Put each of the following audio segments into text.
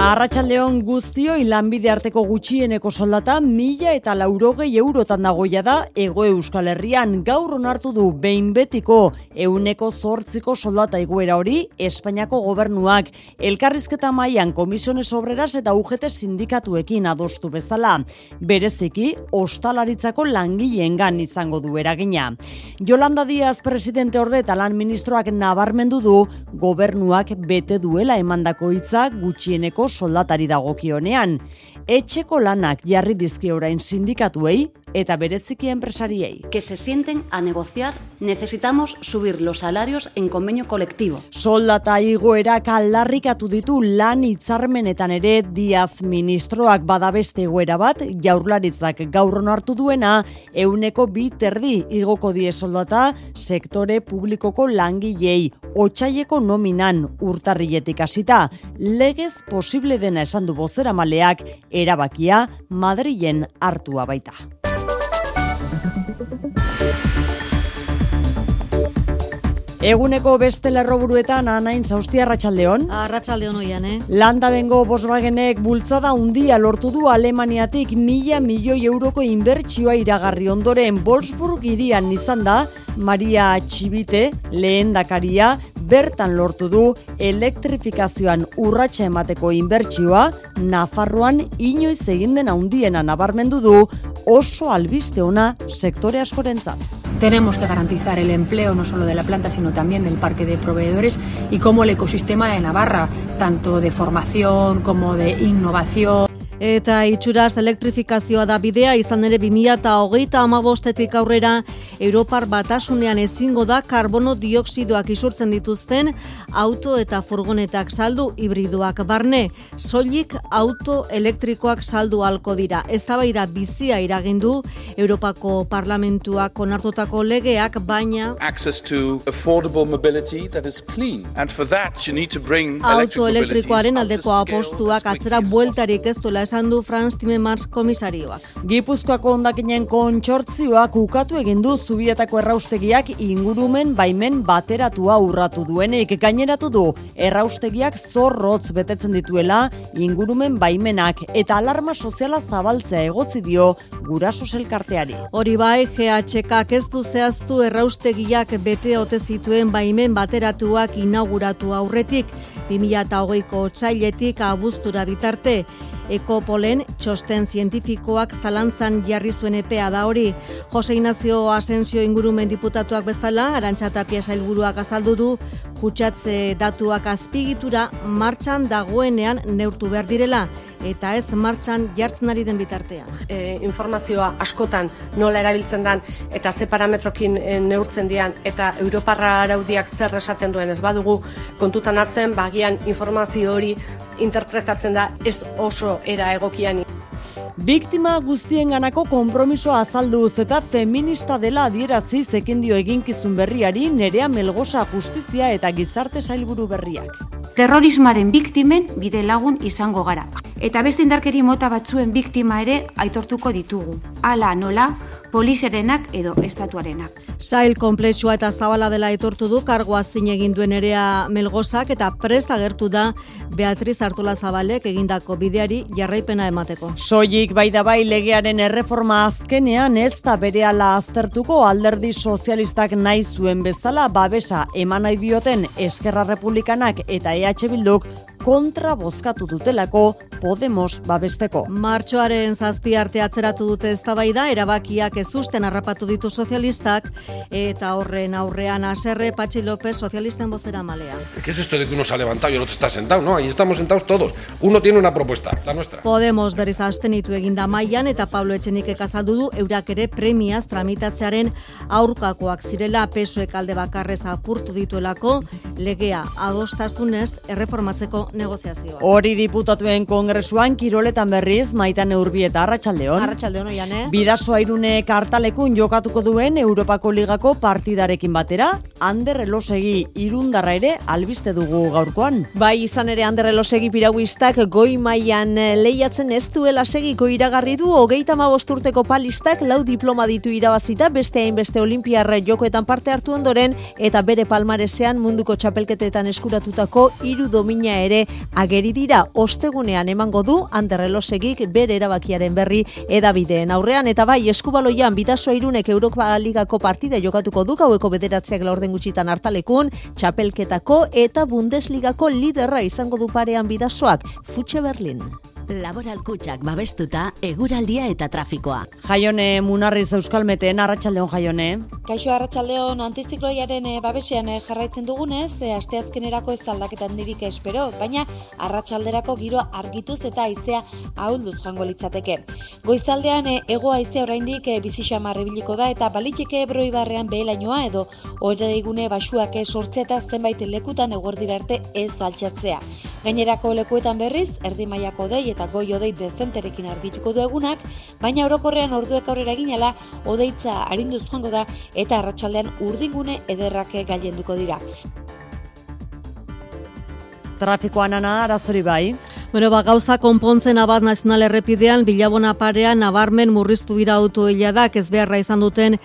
Arratxaldeon guztioi lanbide arteko gutxieneko soldata mila eta laurogei eurotan dagoia da Ego Euskal Herrian gaur onartu du behin betiko euneko zortziko soldata egoera hori Espainiako gobernuak elkarrizketa mailan komisiones obreras eta UGT sindikatuekin adostu bezala. Bereziki, ostalaritzako langileengan izango du eragina. Jolanda Diaz presidente orde eta lan ministroak nabarmendu du gobernuak bete duela emandako hitza gutxieneko soldatari dagokionean. Etxeko lanak jarri dizki orain sindikatuei eta bereziki enpresariei. Que se sienten a negociar, necesitamos subir los salarios en convenio colectivo. Soldata igoera kaldarrikatu ditu lan hitzarmenetan ere Diaz ministroak badabeste egoera bat jaurlaritzak gaur hartu duena euneko bi terdi igoko die soldata sektore publikoko langilei otsaileko nominan urtarrietik hasita legez posible dena esan du bozera maleak erabakia Madrilen hartua baita. Eguneko beste lerroburuetan anain zauzti arratsaldeon. Arratsaldeon oian, eh? Landa bengo Volkswagenek bultzada undia lortu du Alemaniatik mila milioi euroko inbertsioa iragarri ondoren Wolfsburg irian izan da Maria Txibite lehen dakaria bertan lortu du elektrifikazioan urratsa emateko inbertsioa Nafarroan inoiz egin den handiena nabarmendu du oso albiste ona sektore askorentzat. Tenemos que garantizar el empleo no solo de la planta, sino también del parque de proveedores y como el ecosistema de Navarra, tanto de formación como de innovación. Eta itxuraz elektrifikazioa da bidea izan ere 2008 amabostetik aurrera Europar batasunean ezingo da karbono dioksidoak isurtzen dituzten auto eta furgonetak saldu hibridoak barne. Soilik auto elektrikoak saldu halko dira. Ez da bizia iragindu Europako parlamentuak onartutako legeak baina auto elektrikoaren aldeko apostuak atzera bueltarik ez duela esan du Franz Timmermans komisarioak. Gipuzkoako ondakinen kontsortzioak ukatu egin du zubietako erraustegiak ingurumen baimen bateratua urratu duenik gaineratu du erraustegiak zorrotz betetzen dituela ingurumen baimenak eta alarma soziala zabaltzea egotzi dio guraso elkarteari. Hori bai, GHK ez du zehaztu erraustegiak bete ote zituen baimen bateratuak inauguratu aurretik 2008ko txailetik abuztura bitarte. Ekopolen txosten zientifikoak zalantzan jarri zuen epea da hori. Jose Ignacio Asensio ingurumen diputatuak bezala, arantxatapia sailburuak azaldu du, kutsatze datuak azpigitura martxan dagoenean neurtu behar direla eta ez martxan jartzen ari den bitartean. E, informazioa askotan nola erabiltzen dan eta ze parametrokin e, neurtzen dian eta Europarra araudiak zer esaten duen ez badugu kontutan hartzen bagian informazio hori interpretatzen da ez oso era egokian. Biktima guztien ganako kompromiso azalduz eta feminista dela adierazi zekindio eginkizun berriari nerea melgosa justizia eta gizarte sailburu berriak. Terrorismaren biktimen bide lagun izango gara. Eta beste indarkeri mota batzuen biktima ere aitortuko ditugu. Hala nola, poliserenak edo estatuarenak. Sail komplexua eta zabala dela etortu du kargoa zin egin duen erea melgosak eta presta gertu da Beatriz Artola Zabalek egindako bideari jarraipena emateko. Soilik bai da bai legearen erreforma azkenean ez da berehala aztertuko alderdi sozialistak nahi zuen bezala babesa eman nahi dioten Eskerra Republikanak eta EH Bilduk kontra bozkatu dutelako Podemos babesteko. Martxoaren zazpi arte atzeratu dute eztabaida erabakiak ezusten harrapatu ditu sozialistak eta horren aurrean aserre Patxi López sozialisten bozera malea. ¿Qué es esto de que uno se ha levantado y el otro está sentado? No, ahí estamos sentados todos. Uno tiene una propuesta, la nuestra. Podemos berriz astenitu eginda mailan eta Pablo Etxenik ekazaldu du eurak ere premiaz tramitatzearen aurkakoak zirela pesoek alde bakarrez apurtu dituelako legea adostasunez erreformatzeko negoziazioa. Hori diputatuen kongresuan kiroletan berriz maitan urbi eta arratsaldeon. Arratsaldeon oian, eh? Bidaso airune kartalekun jokatuko duen Europako Ligako partidarekin batera, Ander Elosegi irundarra ere albiste dugu gaurkoan. Bai, izan ere Ander Elosegi piraguistak goi mailan lehiatzen ez duela segiko iragarri du, hogeita urteko palistak lau diploma ditu irabazita beste hainbeste olimpiarra jokoetan parte hartu ondoren eta bere palmaresean munduko txapelketetan eskuratutako hiru domina ere ageri dira ostegunean emango du Anderrelosegik bere erabakiaren berri edabideen aurrean eta bai eskubaloian bidasoa irunek Europa Ligako partida jokatuko du gaueko bederatziak laurden gutxitan hartalekun txapelketako eta Bundesligako liderra izango du parean bidasoak Futxe Berlin. Laboral kutsak babestuta, eguraldia eta trafikoa. Jaione Munarriz Euskalmeten, Arratxaldeon Jaione. Kaixo Arratxaldeon, antizikloiaren eh, babesean eh, jarraitzen dugunez, e, asteazkenerako ez aldaketan dirik espero, baina Arratxalderako giro argituz eta aizea ahulduz jango litzateke. Goizaldean ego aizea oraindik e, bizisa marrebiliko da eta baliteke broi barrean behelainoa edo hori egune basuak sortzea eta zenbait lekutan egordira arte ez altxatzea. Gainerako lekuetan berriz, erdi mailako dei eta goi odei dezenterekin argituko du egunak, baina orokorrean orduek aurrera ginela, odeitza arinduz joango da eta arratsaldean urdingune ederrake gailenduko dira. Trafikoan ana arazori bai. Bueno, ba, gauza konpontzen abat nazional errepidean, bilabona parean, nabarmen murriztu dira autoila da, ez beharra izan duten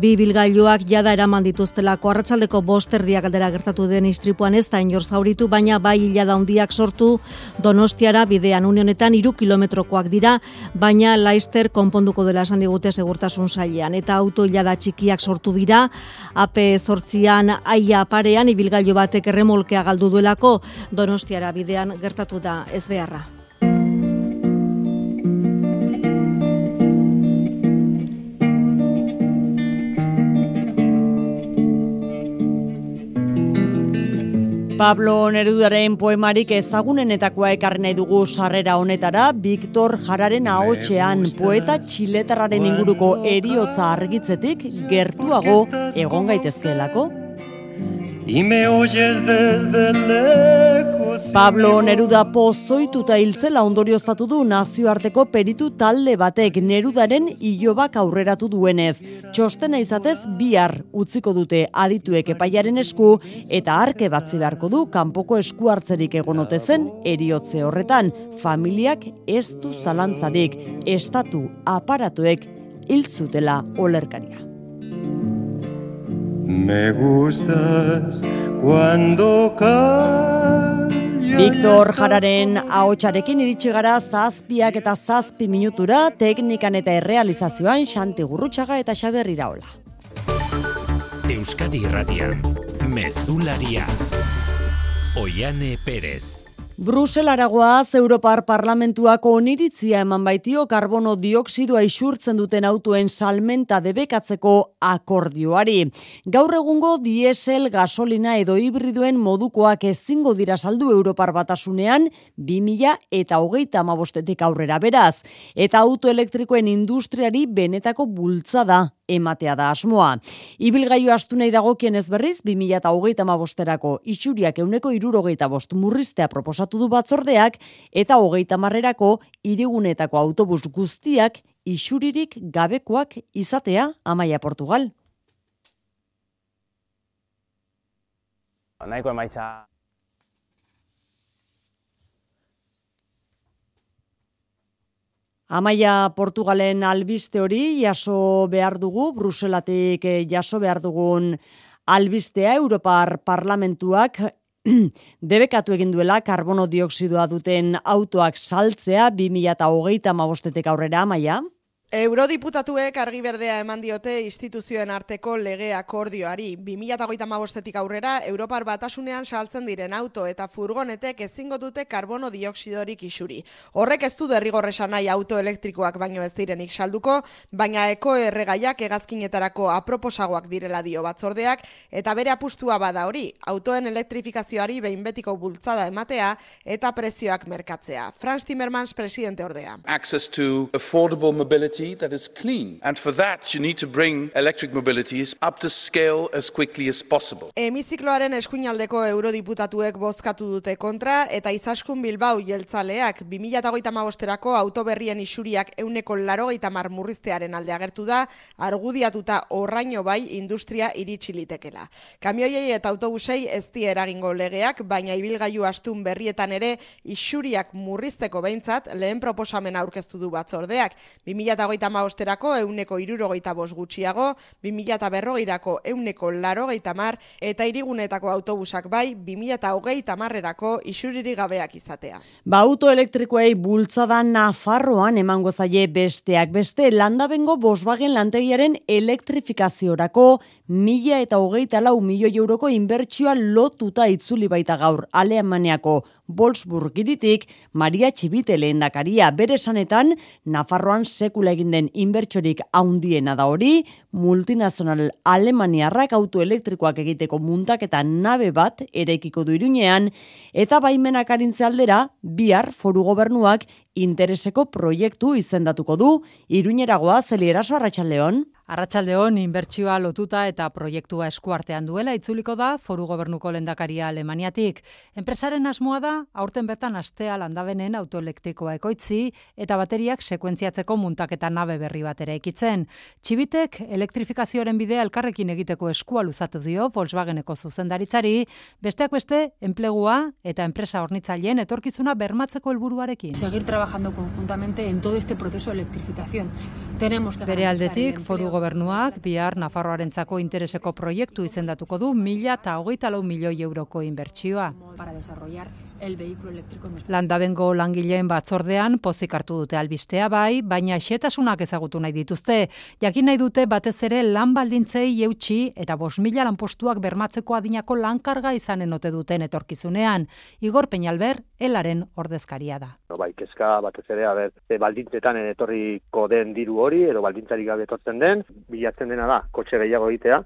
bi bilgailuak jada eraman dituztelako. Arratxaldeko bosterdiak aldera gertatu den istripuan ez da inor zauritu, baina bai hilada handiak sortu donostiara bidean unionetan iru kilometrokoak dira, baina laister konponduko dela esan digute segurtasun sailean. Eta autoila da txikiak sortu dira, AP sortzian aia parean, ibilgailu batek erremolkea galdu duelako donostiara bidean gertatu da ez beharra. Pablo Nerudaren poemarik ezagunenetakoa ekarri nahi dugu sarrera honetara, Victor Jararen ahotxean poeta txiletarraren inguruko eriotza argitzetik gertuago egon gaitezkeelako. Y me oyes desde lejos. Pablo Neruda pozoituta hiltzela ondorioztatu du nazioarteko peritu talde batek Nerudaren ilobak aurreratu duenez. Txostena izatez bihar utziko dute adituek epaiaren esku eta arke batzi beharko du kanpoko esku hartzerik egonote zen eriotze horretan familiak ez du zalantzarik estatu aparatuek hiltzutela olerkaria. Me gustas cuando callas. Victor Jararen ahotsarekin iritsi gara zazpiak eta zazpi minutura teknikan eta errealizazioan Xanti Gurrutxaga eta Xaber Iraola. Euskadi Irratian, Mezularia, Oiane Perez. Bruselaragoaz Europar Parlamentuako oniritzia eman baitio karbono dioksidoa isurtzen duten autoen salmenta debekatzeko akordioari. Gaur egungo diesel, gasolina edo hibriduen modukoak ezingo dira saldu Europar batasunean 2000 eta hogeita amabostetik aurrera beraz. Eta autoelektrikoen industriari benetako bultzada ematea da asmoa. Ibilgailu astu nahi dagokien ez berriz, 2008 bosterako itxuriak euneko irurogeita bost murriztea proposatu du batzordeak, eta hogeita marrerako irigunetako autobus guztiak isuririk gabekoak izatea amaia Portugal. Naiko emaitza Amaia Portugalen albiste hori jaso behar dugu, Bruselatik eh, jaso behar dugun albistea Europar Parlamentuak debekatu egin duela karbono dioksidoa duten autoak saltzea 2008 mabostetek aurrera, Amaia? Eurodiputatuek argi berdea eman diote instituzioen arteko lege akordioari. 2008 aurrera, Europar batasunean saltzen diren auto eta furgonetek ezingo dute karbono dioksidorik isuri. Horrek ez du derrigorresan nahi auto elektrikoak baino ez direnik salduko, baina eko erregaiak egazkinetarako aproposagoak direla dio batzordeak, eta bere apustua bada hori, autoen elektrifikazioari behin betiko bultzada ematea eta prezioak merkatzea. Franz Timmermans presidente ordea. Access to affordable mobility mobility that is clean. And for that, you need to bring electric mobilities up to scale as quickly as possible. Hemizikloaren eskuinaldeko eurodiputatuek bozkatu dute kontra eta izaskun Bilbao jeltzaleak 2008 autoberrien isuriak euneko larogeita murriztearen alde agertu da, argudiatuta orraino bai industria iritsi litekela. Kamioiei eta autobusei ez di eragingo legeak, baina ibilgailu astun berrietan ere isuriak murrizteko behintzat lehen proposamen aurkeztu du batzordeak. 2008 maosterako euneko irurogeita bos gutxiago, 2000 berrogeirako euneko larogeita mar, eta irigunetako autobusak bai 2008 marrerako isuriri gabeak izatea. Ba auto elektrikoei bultzada Nafarroan emango zaie besteak beste landabengo Volkswagen lantegiaren elektrifikaziorako mila eta hogeita lau milioi euroko inbertsioa lotuta itzuli baita gaur Alemaniako Iritik Maria Txibite lehendakaria. Bere sanetan Nafarroan sekula egin den inbertsorik haundiena da hori, multinazional Alemaniarrak auto elektrikoak egiteko muntak eta nabe bat erekiko du irunean, eta baimenak arintze aldera, bihar foru gobernuak intereseko proiektu izendatuko du, iruñeragoa zelieraso arratsaldeon. Arratsaldeon inbertsioa lotuta eta proiektua eskuartean duela itzuliko da foru gobernuko lendakaria Alemaniatik. Enpresaren asmoa da aurten bertan astea landabenen autoelektrikoa ekoitzi eta bateriak sekuentziatzeko muntaketa nabe berri bat ere ekitzen. Txibitek elektrifikazioaren bidea elkarrekin egiteko eskua luzatu dio Volkswageneko zuzendaritzari, besteak beste enplegua eta enpresa hornitzaileen etorkizuna bermatzeko helburuarekin. Seguir trabajando conjuntamente en todo este proceso de electrificación. Tenemos que Bere aldetik, foru gobernuak bihar Nafarroarentzako intereseko proiektu izendatuko du mila eta hogeita lau milioi euroko inbertsioa. Landabengo langileen batzordean pozik hartu dute albistea bai, baina xetasunak ezagutu nahi dituzte. Jakin nahi dute batez ere lan baldintzei eutxi eta bos mila lanpostuak bermatzeko adinako lankarga izanen ote duten etorkizunean. Igor Peñalber, elaren ordezkaria da. No, bai, kezka batez ere, a ber, e, baldintzetan etorriko den diru hori, edo baldintzarik gabe etortzen den, bilatzen dena da, kotxe gehiago egitea,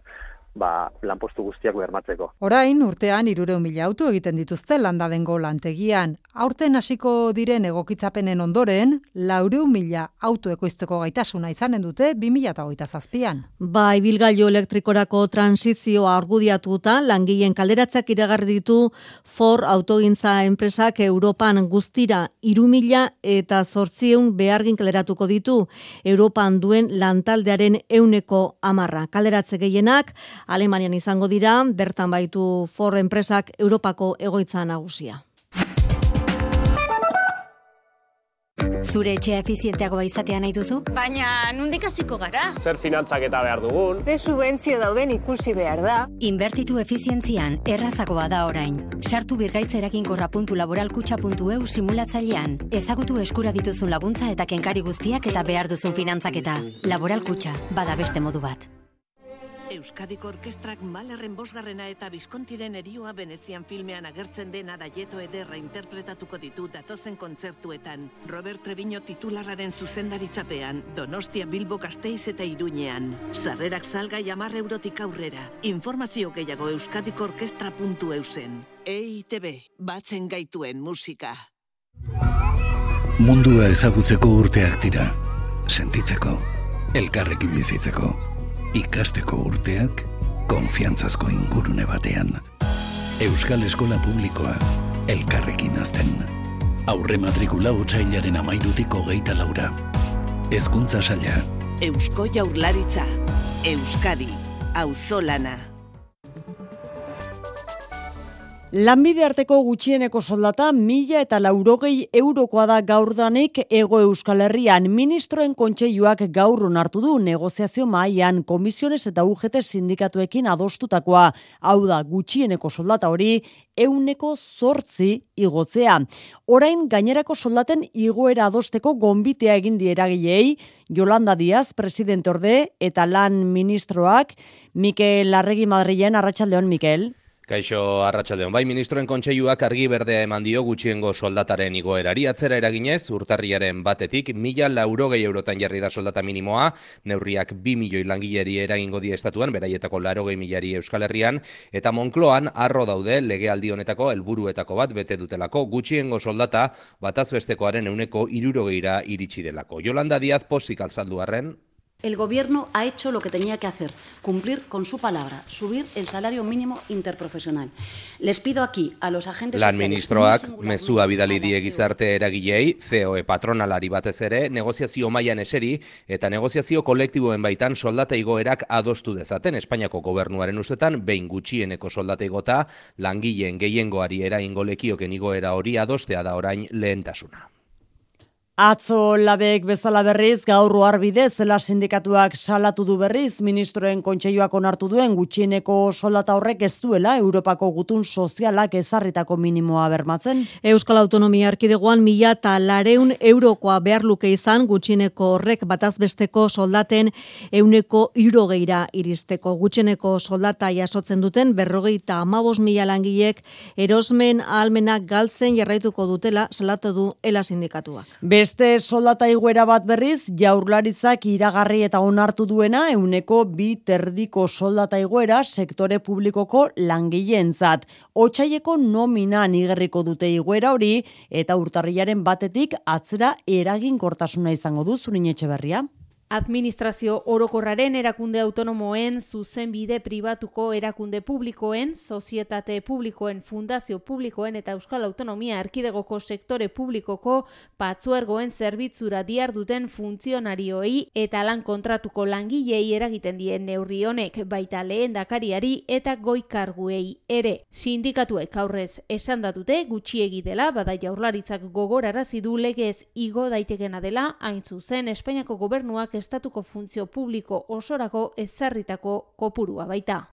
ba, lanpostu guztiak bermatzeko. Orain, urtean, irure mila auto egiten dituzte landabengo lantegian. Aurten hasiko diren egokitzapenen ondoren, laureu mila auto ekoizteko gaitasuna izanen dute 2008 zazpian. Ba, ibilgailu elektrikorako transizioa argudiatuta, langileen kalderatzak iragarri ditu For autogintza enpresak Europan guztira irumila eta zortzieun behargin kaleratuko ditu Europan duen lantaldearen euneko amarra. Kalderatze gehienak, Alemanian izango dira, bertan baitu For enpresak Europako egoitza nagusia. Zure etxea efizienteagoa izatea nahi duzu? Baina, nundik hasiko gara? Zer finantzak eta behar dugun? Ze subentzio dauden ikusi behar da? Inbertitu efizientzian errazagoa da orain. Sartu birgaitzerakin.laboralkutxa.eu simulatzailean. Ezagutu eskura dituzun laguntza eta kenkari guztiak eta behar duzun finantzaketa. Laboralkutxa, bada beste modu bat. Euskadiko Orkestrak Malerren bosgarrena eta Bizkontiren erioa Venezian filmean agertzen dena daieto ederra interpretatuko ditu datozen kontzertuetan. Robert Treviño titularraren zuzendaritzapean, Donostia Bilbo Gasteiz eta Iruñean. Sarrerak salgai amar eurotik aurrera. Informazio gehiago euskadikorkestra.eusen. EITB, batzen gaituen musika. Mundua ezagutzeko urteak dira. Sentitzeko, elkarrekin bizitzeko ikasteko urteak konfiantzazko ingurune batean. Euskal Eskola Publikoa elkarrekin azten. Aurre matrikula otxailaren amairutiko geita laura. Ezkuntza saia. Eusko jaurlaritza. Euskadi. Auzolana. Lanbide arteko gutxieneko soldata mila eta laurogei eurokoa da gaurdanik ego euskal herrian. Ministroen kontseiluak gaur onartu du negoziazio mailan komisiones eta UGT sindikatuekin adostutakoa. Hau da gutxieneko soldata hori euneko zortzi igotzea. Orain gainerako soldaten igoera adosteko gonbitea egin dieragilei, Jolanda Diaz, presidente orde, eta lan ministroak, Mikel Larregi Madrilen, Arratxaldeon, Mikel. Kaixo Arratsaldeon bai ministroen kontseiluak argi berdea eman dio gutxiengo soldataren igoerari. Atzera eraginez urtarriaren batetik mila laurogei eurotan jarri da soldata minimoa, neurriak bi milioi langileri eragingo die estatuan, beraietako laurogei milari Euskal Herrian, eta Monkloan arro daude legealdi honetako helburuetako bat bete dutelako. Gutxiengo soldata batazbestekoaren euneko irurogeira iritsi delako. Jolanda Diaz posik alzaldu arren, El Gobierno ha hecho lo que tenía que hacer, cumplir con su palabra, subir el salario mínimo interprofesional. Les pido aquí a los agentes Lan ministroak mezua bidali die gizarte eragilei, COE patronalari batez ere, negoziazio mailan eseri eta negoziazio kolektiboen baitan soldata igoerak adostu dezaten Espainiako gobernuaren ustetan behin gutxieneko soldata igota langileen gehiengoari eraingo lekioken igoera hori adostea da orain lehentasuna. Atzo labek bezala berriz gaur arbide zela sindikatuak salatu du berriz ministroen kontseiluak onartu duen gutxieneko soldata horrek ez duela Europako gutun sozialak ezarritako minimoa bermatzen. Euskal Autonomia Erkidegoan mila eta lareun eurokoa behar luke izan gutxieneko horrek batazbesteko soldaten euneko irogeira iristeko. Gutxieneko soldata jasotzen duten berrogeita amabos mila langilek erosmen almenak galtzen jarraituko dutela salatu du ela sindikatuak. Beste soldata iguera bat berriz, jaurlaritzak iragarri eta onartu duena euneko bi terdiko soldata iguera sektore publikoko langileentzat. Otsaieko nominan igerriko dute iguera hori eta urtarriaren batetik atzera eraginkortasuna izango du zurin etxe berria. Administrazio orokorraren erakunde autonomoen, zuzenbide pribatuko erakunde publikoen, sozietate publikoen, fundazio publikoen eta Euskal Autonomia Erkidegoko sektore publikoko patzuergoen zerbitzura diar duten funtzionarioei eta lan kontratuko langilei eragiten dien neurri honek baita lehen dakariari eta goikarguei ere. Sindikatuek aurrez esan datute gutxiegi dela bada jaurlaritzak gogorarazi du legez igo daitekena dela hain zuzen Espainiako gobernuak estatuko funtzio publiko osorako ezarritako kopurua baita.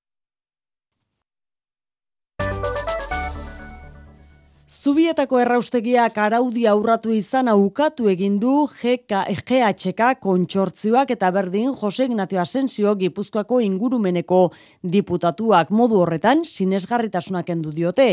Zubietako erraustegiak araudi aurratu izan aukatu egin du GHK kontsortzioak eta berdin Jose Ignacio Asensio Gipuzkoako ingurumeneko diputatuak modu horretan sinesgarritasunak endu diote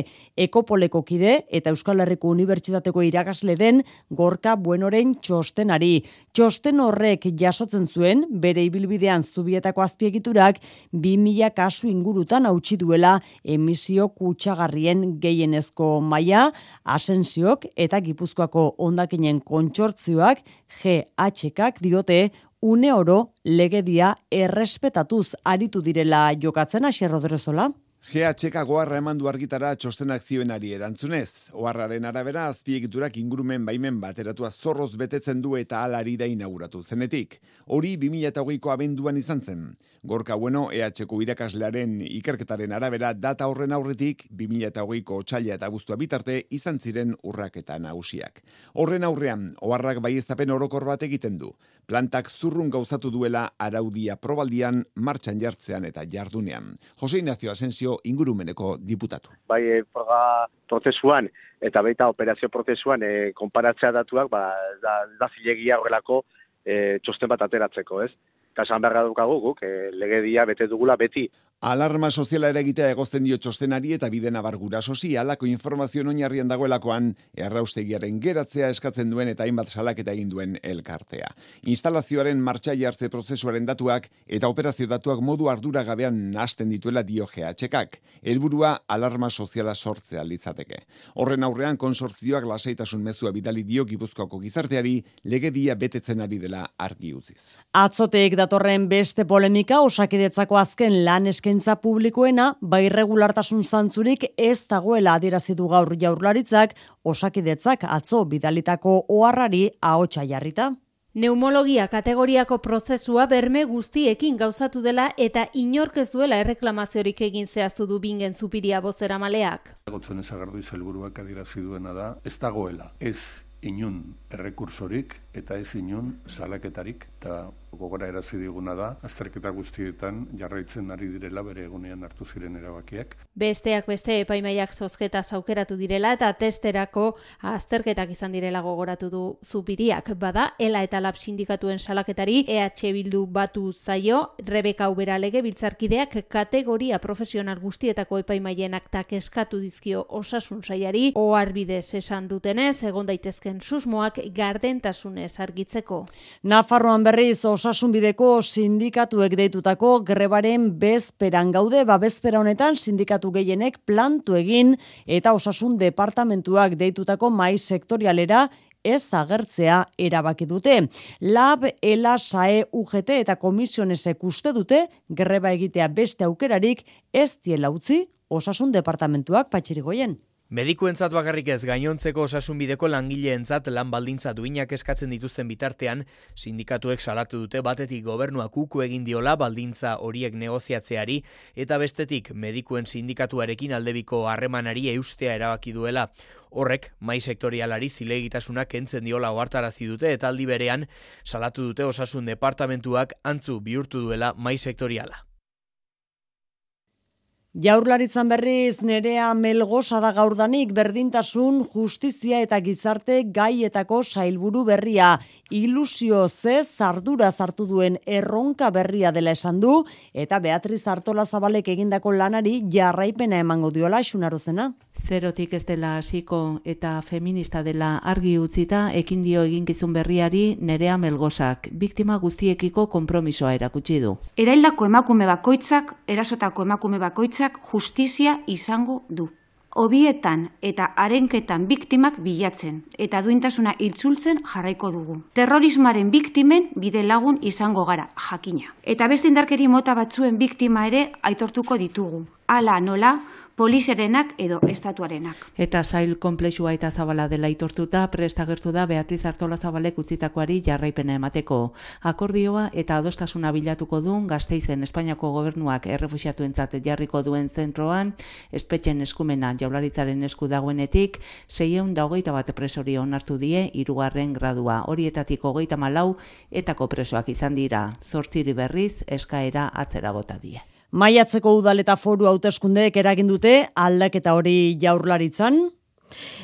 Ekopoleko kide eta Euskal Herriko Unibertsitateko irakasle den Gorka Buenoren txostenari. Txosten horrek jasotzen zuen bere ibilbidean Zubietako azpiegiturak 2000 kasu ingurutan hautsi duela emisio kutsagarrien gehienezko maila Asensiok eta Gipuzkoako ondakinen kontsortzioak GHKak diote une oro legedia errespetatuz aritu direla jokatzen Asier Rodrezola. GHK goarra eman du argitara txostenak zioenari erantzunez. Oarraren arabera azpiegiturak ingurumen baimen bateratua zorroz betetzen du eta alari da inauguratu zenetik. Hori 2008ko abenduan izan zen. Gorka bueno, EHko irakaslearen ikerketaren arabera data horren aurretik 2008ko otxaila eta guztua bitarte izan ziren urraketa nagusiak. Horren aurrean, oharrak baiestapen orokor bat egiten du. Plantak zurrun gauzatu duela araudia probaldian martxan jartzean eta jardunean. Jose Ignacio Asensio ingurumeneko diputatu. Bai, proga prozesuan eta baita operazio prozesuan e, konparatzea datuak, ba, da, da zilegia horrelako e, txosten bat ateratzeko, ez? Kasan berra dukagu guk, e, legedia bete dugula beti Alarma soziala ere egitea egozten dio txostenari eta bide nabargura sozi, alako informazio oinarrian dagoelakoan erraustegiaren geratzea eskatzen duen eta hainbat salaketa egin duen elkartea. Instalazioaren martxa jartze prozesuaren datuak eta operazio datuak modu ardura gabean nasten dituela dio GHKak. Helburua alarma soziala sortzea litzateke. Horren aurrean konsortzioak lasaitasun mezua bidali dio gipuzkoako gizarteari legedia betetzen ari dela argi utziz. Atzoteek datorren beste polemika osakidetzako azken lan esken eskaintza publikoena bai regulartasun zantzurik ez dagoela adierazi du gaur jaurlaritzak osakidetzak atzo bidalitako oharrari ahotsa jarrita. Neumologia kategoriako prozesua berme guztiekin gauzatu dela eta inork ez duela erreklamaziorik egin zehaztu du bingen zupiria bozera maleak. Gotzen ezagardu izelburuak adirazi duena da, ez dagoela, ez inun errekursorik eta ez inun salaketarik eta Gogora erazi diguna da, azterketa guztietan jarraitzen ari direla bere egunean hartu ziren erabakiak. Besteak beste epaimaiak zozketa aukeratu direla eta testerako azterketak izan direla gogoratu du zupiriak. Bada, ela eta lab sindikatuen salaketari EH Bildu batu zaio, Rebeka Ubera lege biltzarkideak kategoria profesional guztietako epaimaien aktak eskatu dizkio osasun saiari, oarbidez esan dutenez, egon daitezken susmoak gardentasunez argitzeko. Nafarroan berriz osasunbideko sindikatuek deitutako grebaren bezperan gaude, ba bezpera honetan sindikatu gehienek plantu egin eta osasun departamentuak deitutako mai sektorialera ez agertzea erabaki dute. Lab, ELA, SAE, UGT eta komisionesek uste dute greba egitea beste aukerarik ez diela utzi osasun departamentuak patxirigoien. Medikuentzat bakarrik ez gainontzeko osasunbideko langileentzat lan baldintza duinak eskatzen dituzten bitartean, sindikatuek salatu dute batetik gobernuak uku egin diola baldintza horiek negoziatzeari eta bestetik medikuen sindikatuarekin aldebiko harremanari eustea erabaki duela. Horrek, mai sektorialari zilegitasunak kentzen diola ohartarazi dute eta aldi berean salatu dute osasun departamentuak antzu bihurtu duela mai sektoriala. Jaurlaritzan berriz nerea melgosa da gaurdanik berdintasun, justizia eta gizarte gaietako sailburu berria. Ilusio ze zardura zartu duen erronka berria dela esan du eta Beatriz Artola Zabalek egindako lanari jarraipena emango diola xunarozena. Zerotik ez dela hasiko eta feminista dela argi utzita ekin dio eginkizun berriari nerea melgosak. Biktima guztiekiko konpromisoa erakutsi du. Eraildako emakume bakoitzak, erasotako emakume bakoitzak justizia izango du. Obietan eta arenketan biktimak bilatzen eta duintasuna itzultzen jarraiko dugu. Terrorismaren biktimen bide lagun izango gara, jakina. Eta beste indarkeri mota batzuen biktima ere aitortuko ditugu. Hala nola, poliserenak edo estatuarenak. Eta zail komplexua eta zabala dela itortuta, prestagertu da Beatiz Artola Zabalek utzitakoari jarraipena emateko. Akordioa eta adostasuna bilatuko duen gazteizen Espainiako gobernuak errefusiatuentzat jarriko duen zentroan, espetxen eskumena jaularitzaren esku dagoenetik, seieun da hogeita bat presori onartu die irugarren gradua. Horietatik hogeita malau etako presoak izan dira. Zortziri berriz eskaera atzera bota die. Maiatzeko udal eta foru hauteskundeek eragin dute aldaketa hori jaurlaritzan.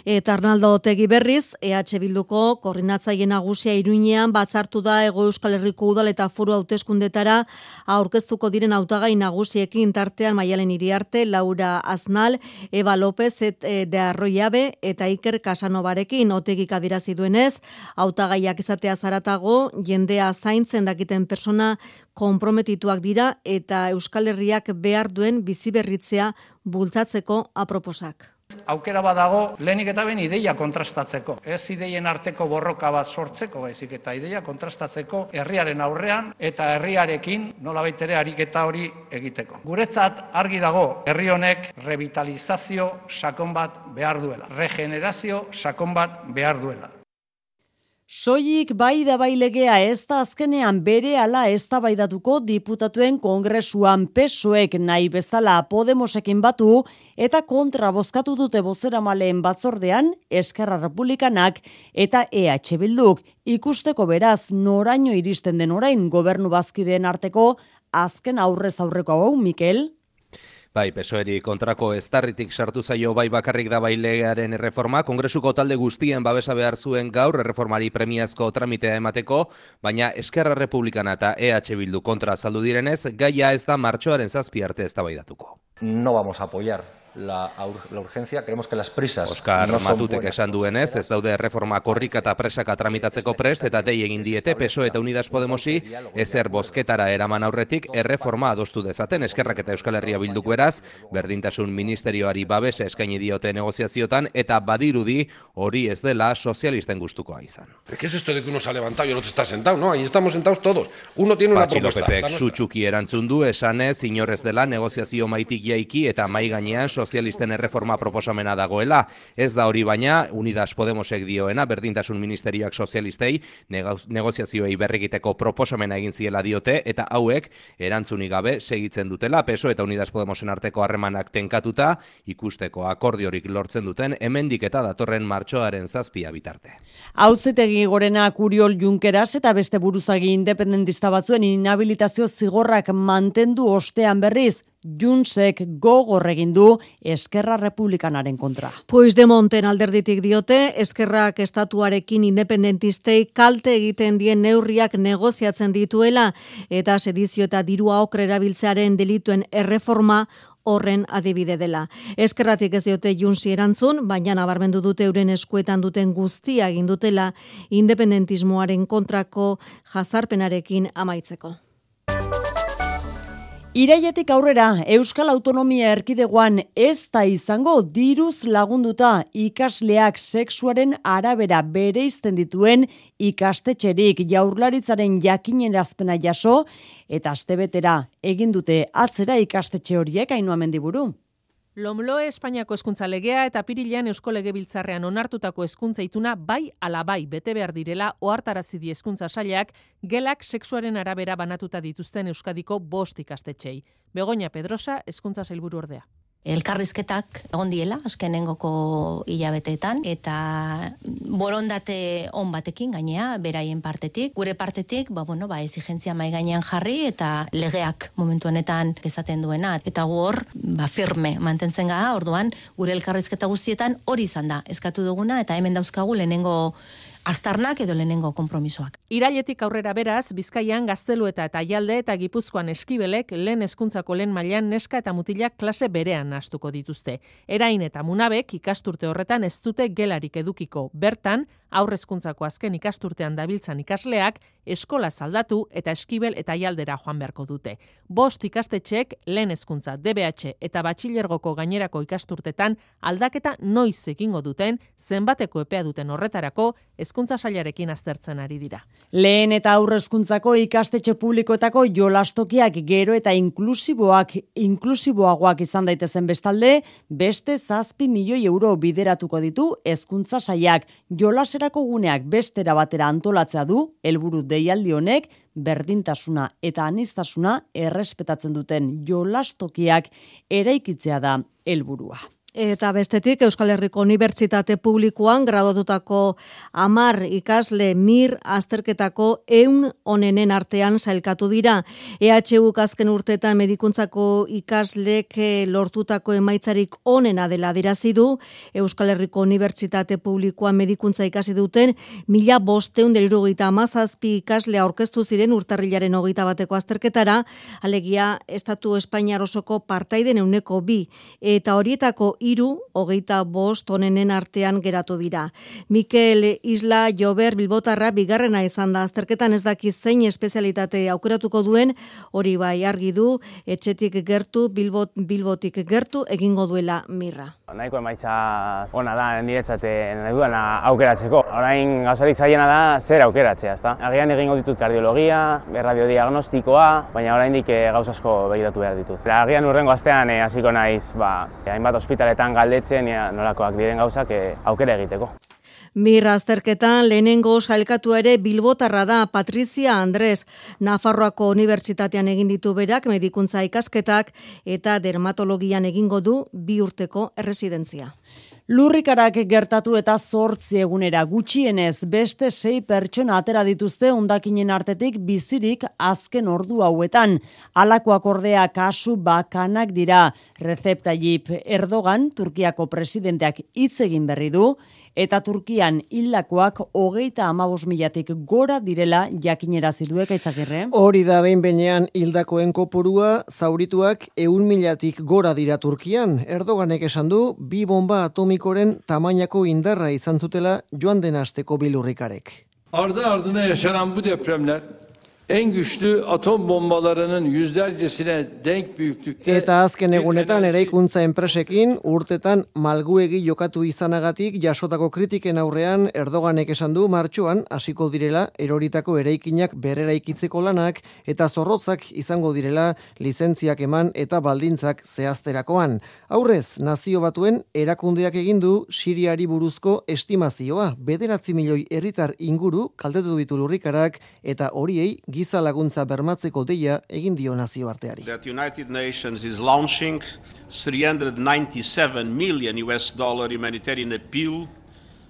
Eta Arnaldo Otegi berriz, EH Bilduko koordinatzaile nagusia Iruinean batzartu da Ego Euskal Herriko udal eta foru hauteskundetara aurkeztuko diren hautagai nagusiekin tartean Maialen Iriarte, Laura Aznal, Eva López et, e, de Arroiabe eta Iker Kasanobarekin Otegik adirazi duenez, hautagaiak izatea zaratago jendea zaintzen dakiten persona konprometituak dira eta Euskal Herriak behar duen biziberritzea bultzatzeko aproposak. Aukera badago lehenik eta ben ideia kontrastatzeko. Ez ideien arteko borroka bat sortzeko, baizik eta ideia kontrastatzeko herriaren aurrean eta herriarekin nola baitere ariketa hori egiteko. Guretzat argi dago herri honek revitalizazio sakon bat behar duela. Regenerazio sakon bat behar duela. Soilik bai da bai legea ez da azkenean bere ala ez da baidatuko diputatuen kongresuan pesoek nahi bezala Podemosekin batu eta kontra bozkatu dute bozera maleen batzordean Eskerra Republikanak eta EH Bilduk. Ikusteko beraz noraino iristen den orain gobernu bazkideen arteko azken aurrez aurreko hau Mikel Bai, pesoeri kontrako estarritik sartu zaio bai bakarrik da bailearen erreforma, kongresuko talde guztien babesa behar zuen gaur erreformari premiazko tramitea emateko, baina Eskerra Republikana eta EH Bildu kontra saldu direnez, gaia ez da martxoaren zazpi arte ez da baidatuko. No vamos a apoyar la, la urgencia, creemos que las prisas Oscar no Matutek esan duenez, ez daude reforma korrika eta presaka tramitatzeko prest, eta dei egin diete PSOE eta Unidas Podemosi, ezer bozketara eraman aurretik, erreforma adostu dezaten, eskerrak eta Euskal Herria bilduko eraz, berdintasun ministerioari babese eskaini diote negoziaziotan, eta badirudi hori ez dela sozialisten gustukoa izan. ¿Qué es esto de que uno se ha levantado y el otro está sentado? No, ahí estamos sentados todos. Uno tiene una Patxi propuesta. Sutsuki erantzun du esanez, inorez dela negoziazio maitik jaiki eta mai gainean sozialisten erreforma proposamena dagoela. Ez da hori baina, Unidas Podemosek dioena, berdintasun ministerioak sozialistei negoziazioei berregiteko proposamena egin ziela diote, eta hauek erantzunik gabe segitzen dutela, peso eta Unidas Podemosen arteko harremanak tenkatuta, ikusteko akordiorik lortzen duten, hemendik eta datorren martxoaren zazpia bitarte. Hauzetegi gorena kuriol junkeras eta beste buruzagi independentista batzuen inhabilitazio zigorrak mantendu ostean berriz, Junsek gogor egin du Eskerra Republikanaren kontra. Pues de Monten alderditik diote, Eskerrak estatuarekin independentistei kalte egiten dien neurriak negoziatzen dituela eta sedizio eta dirua okre erabiltzearen delituen erreforma horren adibide dela. Eskerratik ez diote junsi erantzun, baina nabarmendu dute euren eskuetan duten guztia egin dutela independentismoaren kontrako jazarpenarekin amaitzeko. Iraietik aurrera, Euskal Autonomia Erkidegoan ez da izango diruz lagunduta ikasleak sexuaren arabera bere izten dituen ikastetxerik jaurlaritzaren jakinen azpena jaso eta astebetera egin dute atzera ikastetxe horiek hainua mendiburu. Lomloe Espainiako eskuntza legea eta pirilean Eusko Legebiltzarrean onartutako eskuntza ituna bai ala bai bete behar direla ohartarazi di eskuntza sailak gelak sexuaren arabera banatuta dituzten Euskadiko bost ikastetxei. Begoña Pedrosa, eskuntza sailburu ordea elkarrizketak egon diela azkenengoko hilabeteetan eta borondate on batekin gainea beraien partetik gure partetik ba bueno ba exigentzia mai gainean jarri eta legeak momentu honetan esaten duena. Eta gu hor ba firme mantentzen ga orduan gure elkarrizketa guztietan hori izan da. Eskatu duguna eta hemen dauzkagu lehenengo astarnak edo lehenengo konpromisoak. Irailetik aurrera beraz, Bizkaian gaztelueta eta aialde eta Gipuzkoan eskibelek lehen hezkuntzako lehen mailan neska eta mutilak klase berean astuko dituzte. Erain eta munabek ikasturte horretan ez dute gelarik edukiko. Bertan, aurrezkuntzako azken ikasturtean dabiltzan ikasleak eskola saldatu eta eskibel eta jaldera joan beharko dute. Bost ikastetxek lehen hezkuntza DBH eta batxilergoko gainerako ikasturtetan aldaketa noiz egingo duten zenbateko epea duten horretarako hezkuntza sailarekin aztertzen ari dira. Lehen eta aurrezkuntzako ikastetxe publikoetako jolastokiak gero eta inklusiboak inklusiboagoak izan daitezen bestalde, beste zazpi milioi euro bideratuko ditu hezkuntza saiak jolas Etxerako guneak bestera batera antolatzea du, helburu deialdi honek, berdintasuna eta anistasuna errespetatzen duten jolastokiak eraikitzea da helburua. Eta bestetik Euskal Herriko Unibertsitate Publikoan gradotutako amar ikasle mir azterketako eun onenen artean zailkatu dira. EHU azken urtetan medikuntzako ikaslek eh, lortutako emaitzarik onena dela dirazi du. Euskal Herriko Unibertsitate Publikoan medikuntza ikasi duten mila bosteun delirugaita amazazpi ikasle aurkeztu ziren urtarrilaren hogeita bateko azterketara, alegia Estatu Espainiar osoko partaiden euneko bi, eta horietako iru, hogeita bost onenen artean geratu dira. Mikel Isla Jober Bilbotarra bigarrena izan da azterketan ez daki zein espezialitate aukeratuko duen, hori bai argi du, etxetik gertu, bilbot, bilbotik gertu, egingo duela mirra. Naiko emaitza ona da, niretzate nahi duena aukeratzeko. Orain gauzarik zaiena da, zer aukeratzea, ezta? Agian egingo ditut kardiologia, berradiodiagnostikoa, baina oraindik eh, gauz asko begiratu behar ditut. Agian urrengo astean eh, hasiko naiz, ba, hainbat ospitale horretan galdetzen ja, nolakoak diren gauzak eh, aukera egiteko. Mirra azterketan lehenengo salkatu ere Bilbotarra da Patrizia Andres Nafarroako Unibertsitatean egin ditu berak medikuntza ikasketak eta dermatologian egingo du bi urteko erresidentzia. Lurrikarak gertatu eta zortzi egunera gutxienez beste sei pertsona atera dituzte ondakinen artetik bizirik azken ordu hauetan. Alakoak ordea kasu bakanak dira. Recep Tayyip Erdogan, Turkiako presidenteak hitz egin berri du, eta Turkian hildakoak hogeita amabos milatik gora direla jakinera ziduek aitzakirre. Hori da behin benean hildakoen kopurua zaurituak eun milatik gora dira Turkian. Erdoganek esan du, bi bomba atomikoren tamainako indarra izan zutela joan den asteko bilurrikarek. Arda ardına yaşanan bu depremler en güçlü atom bombalarının yüzlercesine denk büyüklükte Eta azken egunetan eraikuntza enpresekin urtetan malguegi jokatu izanagatik jasotako kritiken aurrean Erdoganek esan du martxoan hasiko direla eroritako eraikinak berreraikitzeko lanak eta zorrotzak izango direla lizentziak eman eta baldintzak zehazterakoan. Aurrez, nazio batuen erakundeak egin du Siriari buruzko estimazioa. Bederatzi milioi herritar inguru kaltetu ditu lurrikarak eta horiei giza laguntza bermatzeko deia egin dio nazioarteari. that United Nations is launching 397 million US dollar humanitarian appeal the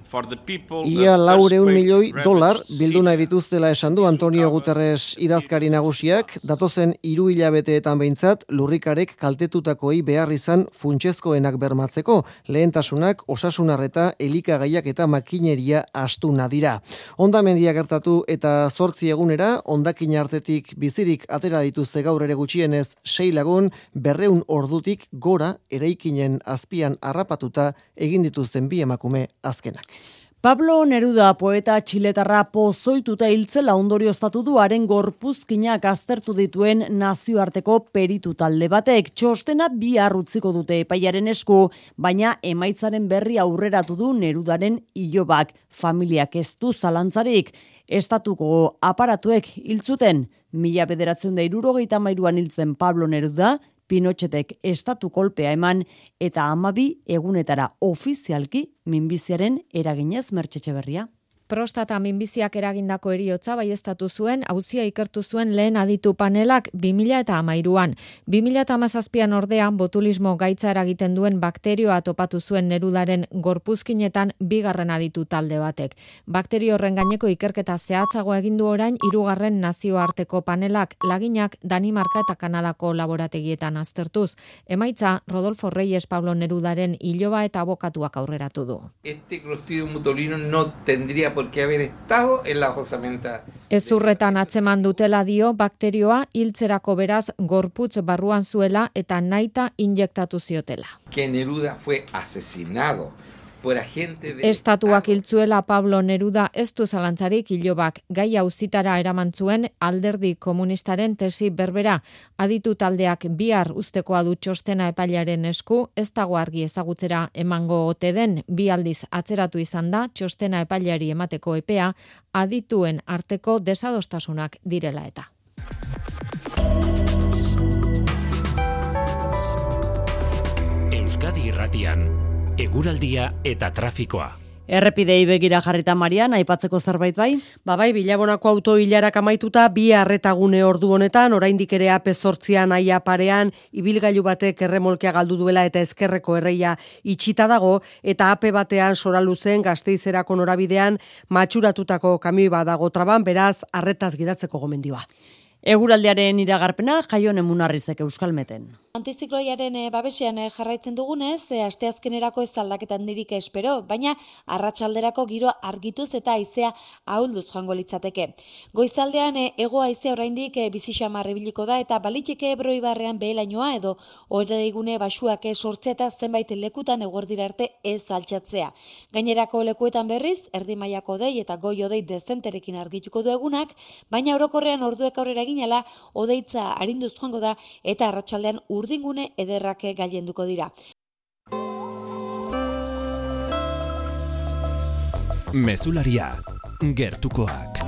Ia of laureun milioi dolar bildu nahi dituztela esan du Antonio Guterres idazkari nagusiak, datozen hiru hilabeteetan behintzat lurrikarek kaltetutakoei behar izan funtsezkoenak bermatzeko, lehentasunak osasunarreta elikagaiak eta makineria astuna dira. Ondamendia gertatu eta zortzi egunera, ondakin artetik bizirik atera dituzte gaur ere gutxienez sei lagun, berreun ordutik gora eraikinen azpian harrapatuta egin dituzten bi emakume azkenak. Pablo Neruda poeta txiletarra pozoituta hiltzela ondorioztatu du haren gorpuzkinak aztertu dituen nazioarteko peritu talde batek. Txostena bi utziko dute epaiaren esku, baina emaitzaren berri aurreratu du Nerudaren ilobak. Familiak ez du zalantzarik. Estatuko aparatuek hiltzuten, mila bederatzen da irurogeita mairuan hiltzen Pablo Neruda, Pinotxetek estatu kolpea eman eta amabi egunetara ofizialki minbiziaren eraginez mertxetxe berria. Prostata minbiziak eragindako eriotza baiestatu zuen, hauzia ikertu zuen lehen aditu panelak 2000 eta amairuan. 2000 eta amazazpian ordean botulismo gaitza eragiten duen bakterioa topatu zuen nerudaren gorpuzkinetan bigarren aditu talde batek. Bakterio horren gaineko ikerketa zehatzago egin du orain hirugarren nazioarteko panelak laginak Danimarka eta Kanadako laborategietan aztertuz. Emaitza Rodolfo Reyes Pablo Nerudaren iloba eta abokatuak aurreratu du. este Clostridium mutolino no tendría por qué haber estado en la osamenta. Ezurretan atzeman dutela dio bakterioa hiltzerako beraz gorputz barruan zuela eta naita injektatu ziotela. Que Neruda fue asesinado. Estatuak hiltzuela Pablo Neruda ez du zalantzarik hilobak gai auzitara eraman zuen alderdi komunistaren tesi berbera. Aditu taldeak bihar ustekoa du txostena epailaren esku, ez dago argi ezagutzera emango ote den bi aldiz atzeratu izan da txostena epailari emateko epea adituen arteko desadostasunak direla eta. Euskadi Irratian, eguraldia eta trafikoa. Errepidei begira jarrita Marian, aipatzeko zerbait bai? Ba bai, bilabonako auto hilarak amaituta bi arretagune ordu honetan, oraindik ere ape zortzian aia parean, ibilgailu batek erremolkea galdu duela eta ezkerreko erreia itxita dago, eta ape batean sora luzen gazteizerako norabidean matxuratutako kamioi badago traban, beraz, arretaz gidatzeko gomendioa. Eguraldiaren iragarpena jaion emunarrizek euskalmeten. Antizikloiaren e, babesean e, jarraitzen dugunez, e, asteazkenerako ez aldaketan dirik espero, baina arratsalderako giro argituz eta aizea ahulduz joango litzateke. Goizaldean e, ego aizea oraindik e, bizixamar ibiliko da eta baliteke ebro ibarrean behelainoa edo oreigune basuak sortzea eta zenbait lekutan eguerdira arte ez altxatzea. Gainerako lekuetan berriz, erdi mailako dei eta goi odei dezenterekin argituko du egunak, baina orokorrean orduek aurrera eginala odeitza arinduz joango da eta arratsaldean urdingune ederrake gailenduko dira. Mezularia, gertukoak.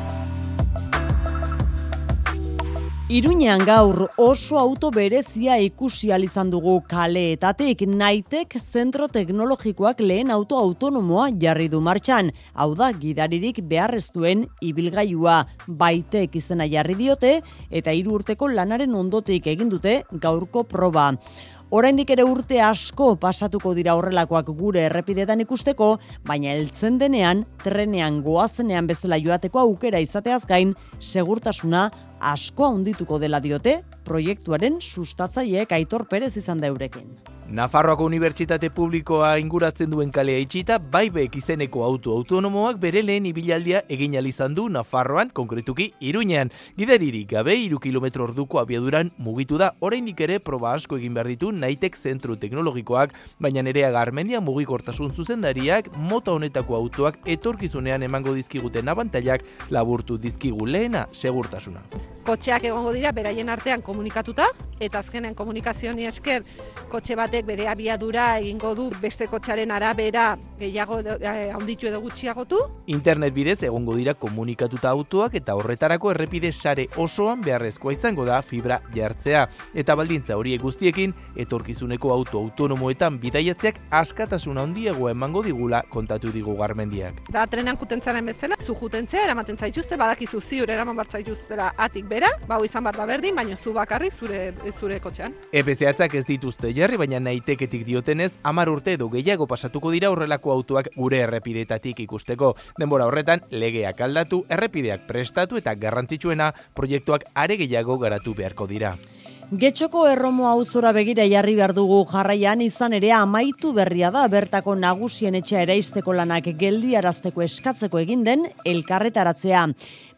Iruñean gaur oso auto berezia ikusi izan dugu kaleetatik naitek zentro teknologikoak lehen auto autonomoa jarri du martxan. Hau da, gidaririk beharrez duen ibilgailua baitek izena jarri diote eta hiru urteko lanaren ondotik egin dute gaurko proba. Oraindik ere urte asko pasatuko dira horrelakoak gure errepidetan ikusteko, baina heltzen denean, trenean goazenean bezala joateko aukera izateaz gain, segurtasuna asko handituko dela diote, proiektuaren sustatzaileek Aitor Perez izan da eurekin. Nafarroako Unibertsitate Publikoa inguratzen duen kalea itxita, baibek izeneko auto autonomoak bere lehen ibilaldia egin izan du Nafarroan, konkretuki Iruñean. Gideririk gabe, iru kilometro orduko abiaduran mugitu da, oraindik ere proba asko egin behar ditu naitek zentru teknologikoak, baina nerea garmendia mugikortasun zuzendariak, mota honetako autoak etorkizunean emango dizkiguten abantailak laburtu dizkigu lehena segurtasuna kotxeak egongo dira beraien artean komunikatuta eta azkenen komunikazioa esker kotxe batek bere abiadura egingo du beste kotxaren arabera gehiago eh, handitu edo gutxiagotu. Internet bidez egongo dira komunikatuta autoak eta horretarako errepide sare osoan beharrezkoa izango da fibra jartzea eta baldintza horiek guztiekin etorkizuneko auto autonomoetan bidaiatzeak askatasuna handiagoa emango digula kontatu digu garmendiak. Da trenean kutentzaren bezala, zu jutentzea eramaten zaituzte, badakizu ziur eraman bartzaituztela atik bera, ba izan bar da berdin, baina zu bakarrik zure zure kotxean. EPZ-ak ez dituzte jarri, baina naiteketik diotenez, amar urte edo gehiago pasatuko dira horrelako autoak gure errepidetatik ikusteko. Denbora horretan, legeak aldatu, errepideak prestatu eta garrantzitsuena proiektuak are gehiago garatu beharko dira. Getxoko erromo auzora begira jarri behar dugu. Jarraian izan ere amaitu berria da. Bertako nagusien etxea eraisteko lanak geldiarazteko eskatzeko egin den elkarretaratzea.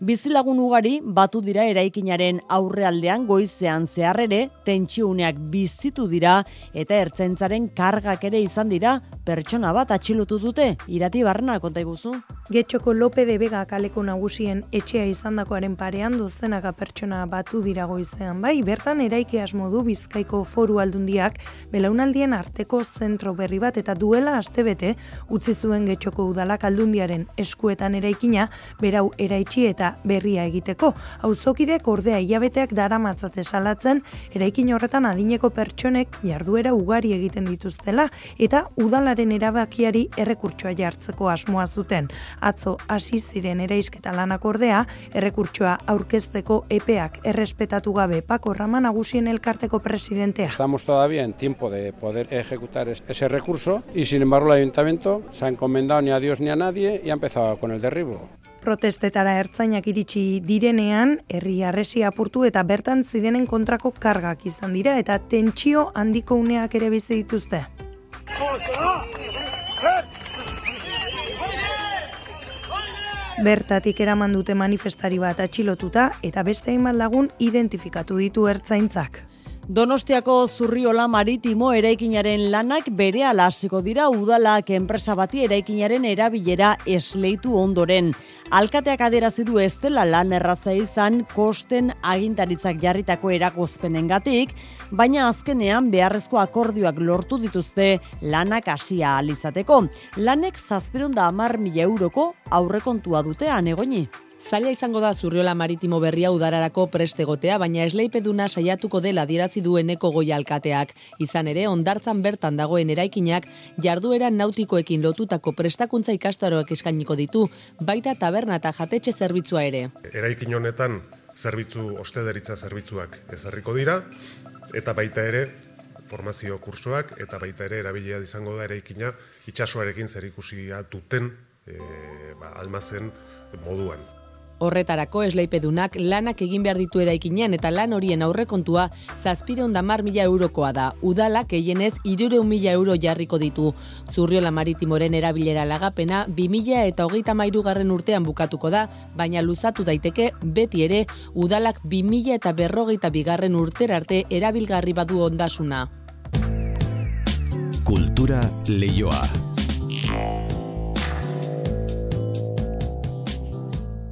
Bizilagun ugari batu dira eraikinaren aurrealdean goizean zeharrere, tentsiuneak bizitu dira eta ertzentzaren kargak ere izan dira. Pertsona bat atxilotu dute, irati barrena konta iguzu. Getxoko Lope de Vega kaleko nagusien etxea izandakoaren parean dozenaka pertsona batu dira goizean. Bai, bertan erai eraiki asmo du Bizkaiko Foru Aldundiak belaunaldien arteko zentro berri bat eta duela astebete utzi zuen getxoko udalak aldundiaren eskuetan eraikina berau eraitsi eta berria egiteko. Auzokidek ordea hilabeteak daramatzate salatzen eraikin horretan adineko pertsonek jarduera ugari egiten dituztela eta udalaren erabakiari errekurtsoa jartzeko asmoa zuten. Atzo hasi ziren eraisketa lanak ordea errekurtsoa aurkezteko epeak errespetatu gabe Pako Rama el elkarteko presidentea. Estamos todavía en tiempo de poder ejecutar ese recurso y sin embargo el ayuntamiento se ha encomendado ni a Dios ni a nadie y ha empezado con el derribo. Protestetara ertzainak iritsi direnean, herri arresi apurtu eta bertan zirenen kontrako kargak izan dira eta tentsio handiko uneak ere bizi dituzte. Bertatik eraman dute manifestari bat atxilotuta eta beste hainbat lagun identifikatu ditu ertzaintzak. Donostiako zurriola maritimo eraikinaren lanak bere alasiko dira udalak enpresa bati eraikinaren erabilera esleitu ondoren. Alkateak aderazi du ez dela lan erraza izan kosten agintaritzak jarritako erakozpenengatik, baina azkenean beharrezko akordioak lortu dituzte lanak hasia alizateko. Lanek zazperonda amar mila euroko aurrekontua dutean egoni. Zaila izango da zurriola maritimo berria udararako prestegotea, baina esleipeduna saiatuko dela dirazi dueneko goi alkateak. Izan ere, ondartzan bertan dagoen eraikinak, jarduera nautikoekin lotutako prestakuntza ikastaroak eskainiko ditu, baita taberna eta jatetxe zerbitzua ere. Eraikin honetan, zerbitzu, ostederitza zerbitzuak ezarriko dira, eta baita ere, formazio kursoak, eta baita ere, erabilia izango da eraikina, itxasuarekin zer ikusia duten e, ba, almazen moduan. Horretarako esleipedunak lanak egin behar ditu eraikinean eta lan horien aurrekontua zazpire ondamar mila eurokoa da. Udalak eienez irure mila euro jarriko ditu. Zurriola maritimoren erabilera lagapena bi mila eta hogeita mairu garren urtean bukatuko da, baina luzatu daiteke beti ere udalak bi mila eta berrogeita bigarren urter arte erabilgarri badu ondasuna. Kultura leioa.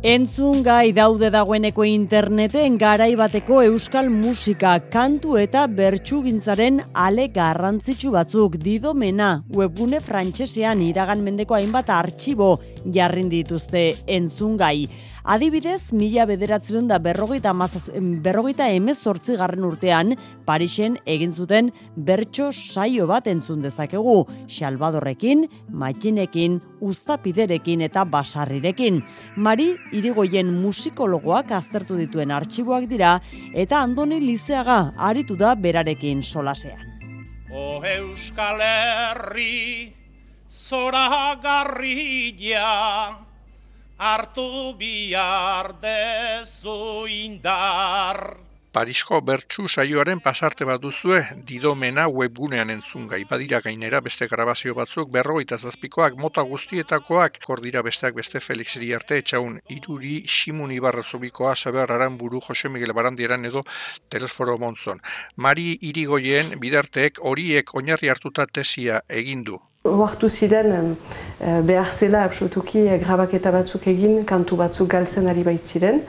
Entzun gai daude dagoeneko interneten garai bateko euskal musika, kantu eta bertsugintzaren ale garrantzitsu batzuk didomena webgune frantsesean iragan mendeko hainbat artxibo jarrin dituzte entzun gai. Adibidez, mila bederatzen da berrogeita, mazaz, berrogeita emezortzi garren urtean, Parisen egin zuten bertso saio bat entzun dezakegu, Salvadorrekin, Makinekin, Uztapiderekin eta Basarrirekin. Mari, irigoien musikologoak aztertu dituen artxiboak dira, eta Andoni Lizeaga aritu da berarekin solasean. O Euskal Herri, zora garrilla, hartu bihar dezu indar. Parisko bertsu saioaren pasarte bat duzue didomena webgunean entzungai. Badira gainera beste grabazio batzuk berrogeita zazpikoak mota guztietakoak kordira besteak beste Felix Iriarte etxaun iruri Simun Ibarra zubikoa Saber Aranburu Jose Miguel Barandieran edo Telesforo Montzon. Mari Irigoien bidarteek horiek oinarri hartuta tesia egindu. Oartu ziren eh, behar zela absolutuki eh, grabaketa batzuk egin, kantu batzuk galtzen ari baitziren,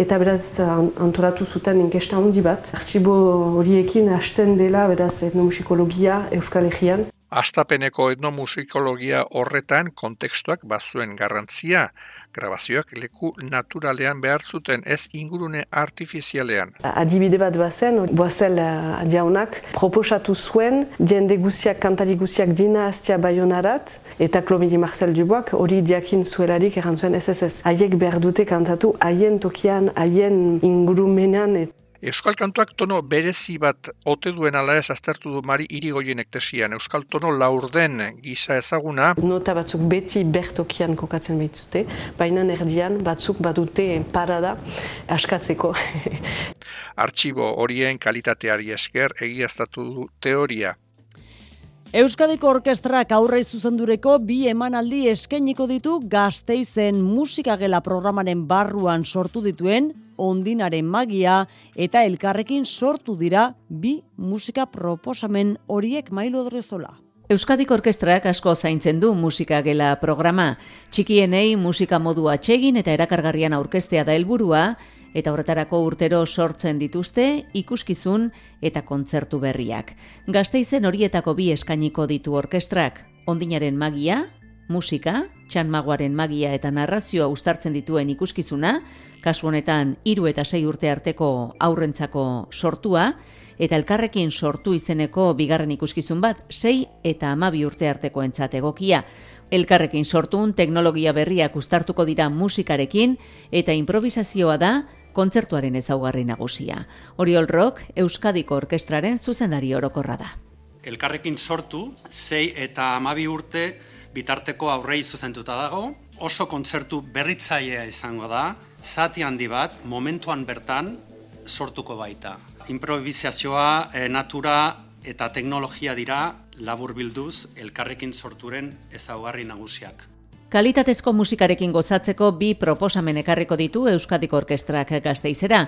eta beraz antolatu zuten inkesta handi bat. Artxibo horiekin hasten dela beraz etnomusikologia Euskal Herrian. Astapeneko etnomusikologia horretan kontekstuak bazuen garrantzia, grabazioak leku naturalean behar zuten ez ingurune artifizialean. Adibide bat bazen, boazel adiaunak, uh, proposatu zuen, jende guziak, kantari guziak dina aztia bayonarat, eta Klomidi Marcel Duboak hori diakin zuelarik erantzuen ez ez ez. Haiek behar dute kantatu haien tokian, haien ingurumenan, et, Euskal kantuak tono berezi bat ote duen ala ez aztertu du mari irigoien ektesian. Euskal tono laurden gisa ezaguna. Nota batzuk beti bertokian kokatzen behituzte, baina erdian batzuk badute parada askatzeko. Artxibo horien kalitateari esker egiaztatu du teoria. Euskadiko Orkestrak aurre zuzendureko bi emanaldi eskainiko ditu gazteizen musikagela programaren barruan sortu dituen ondinaren magia eta elkarrekin sortu dira bi musika proposamen horiek mailo drezola. Euskadiko Orkestrak asko zaintzen du musika gela programa. Txikienei musika modu atsegin eta erakargarrian aurkestea da helburua eta horretarako urtero sortzen dituzte ikuskizun eta kontzertu berriak. Gazteizen horietako bi eskainiko ditu orkestrak, ondinaren magia, musika, txanmagoaren magia eta narrazioa ustartzen dituen ikuskizuna, kasu honetan hiru eta sei urte arteko aurrentzako sortua, eta elkarrekin sortu izeneko bigarren ikuskizun bat, sei eta amabi urte arteko entzategokia. Elkarrekin sortun teknologia berriak ustartuko dira musikarekin eta improvisazioa da kontzertuaren ezaugarri nagusia. Oriol Rock, Euskadiko Orkestraren zuzendari orokorra da. Elkarrekin sortu, sei eta amabi urte bitarteko aurrei zuzentuta dago, oso kontzertu berritzailea izango da, zati handi bat, momentuan bertan sortuko baita. Improvisazioa, e, natura eta teknologia dira labur bilduz elkarrekin sorturen ezaugarri nagusiak. Kalitatezko musikarekin gozatzeko bi proposamen ekarriko ditu Euskadiko Orkestrak gazteizera.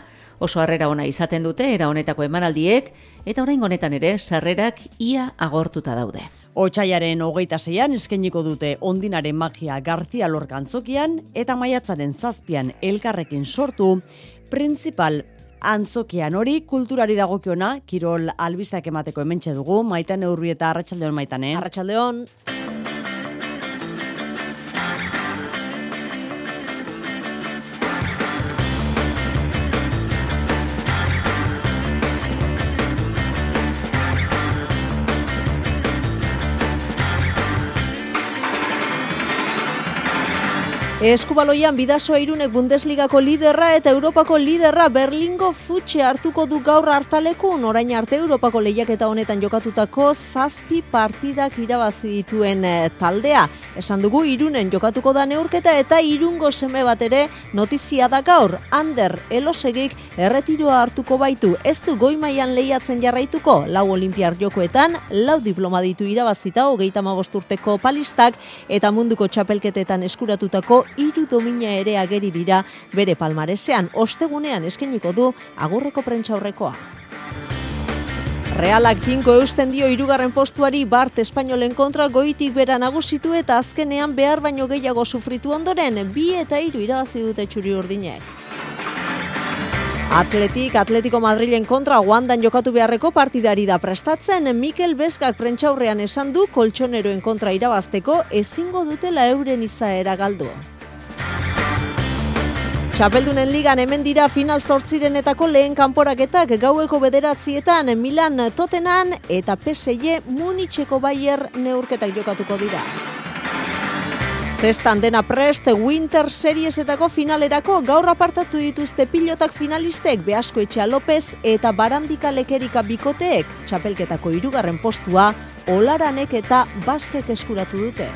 Oso harrera ona izaten dute, era honetako emanaldiek, eta orain honetan ere, sarrerak ia agortuta daude. Otsaiaren hogeita zeian eskeniko dute ondinaren magia gartia lorkantzokian eta maiatzaren zazpian elkarrekin sortu, principal antzokian hori kulturari dagokiona, kirol albistak emateko hementxe dugu, maitan eurri eta arratsaldeon maitanen. Arratsaldeon. Eskubaloian bidasoa irunek Bundesligako liderra eta Europako liderra Berlingo futxe hartuko du gaur hartalekun, orain arte Europako lehiaketa honetan jokatutako zazpi partidak irabazi dituen eh, taldea. Esan dugu irunen jokatuko da neurketa eta irungo seme bat ere notizia da gaur. Ander Elosegik erretiroa hartuko baitu, ez du goi mailan lehiatzen jarraituko, lau olimpiar jokoetan, lau diploma ditu irabazita hogeita magosturteko palistak eta munduko txapelketetan eskuratutako hiru domina ere ageri dira bere palmaresean ostegunean eskeniko du agurreko prentsaurrekoa. Realak tinko eusten dio irugarren postuari Bart Espainolen kontra goitik bera nagusitu eta azkenean behar baino gehiago sufritu ondoren, bi eta hiru irabazi dute txuri urdinek. Atletik, Atletico Madrilen kontra guandan jokatu beharreko partidari da prestatzen, Mikel Beskak prentxaurrean esan du koltsoneroen kontra irabazteko ezingo dutela euren izaera galdu. Txapeldunen ligan hemen dira final zortzirenetako lehen kanporaketak gaueko bederatzietan Milan Totenan eta PSG Munitzeko Bayer neurketak jokatuko dira. Zestan dena prest Winter Seriesetako finalerako gaur apartatu dituzte pilotak finalistek Beasko Etxea López eta Barandika Lekerika Bikoteek txapelketako irugarren postua Olaranek eta Baskek eskuratu dute.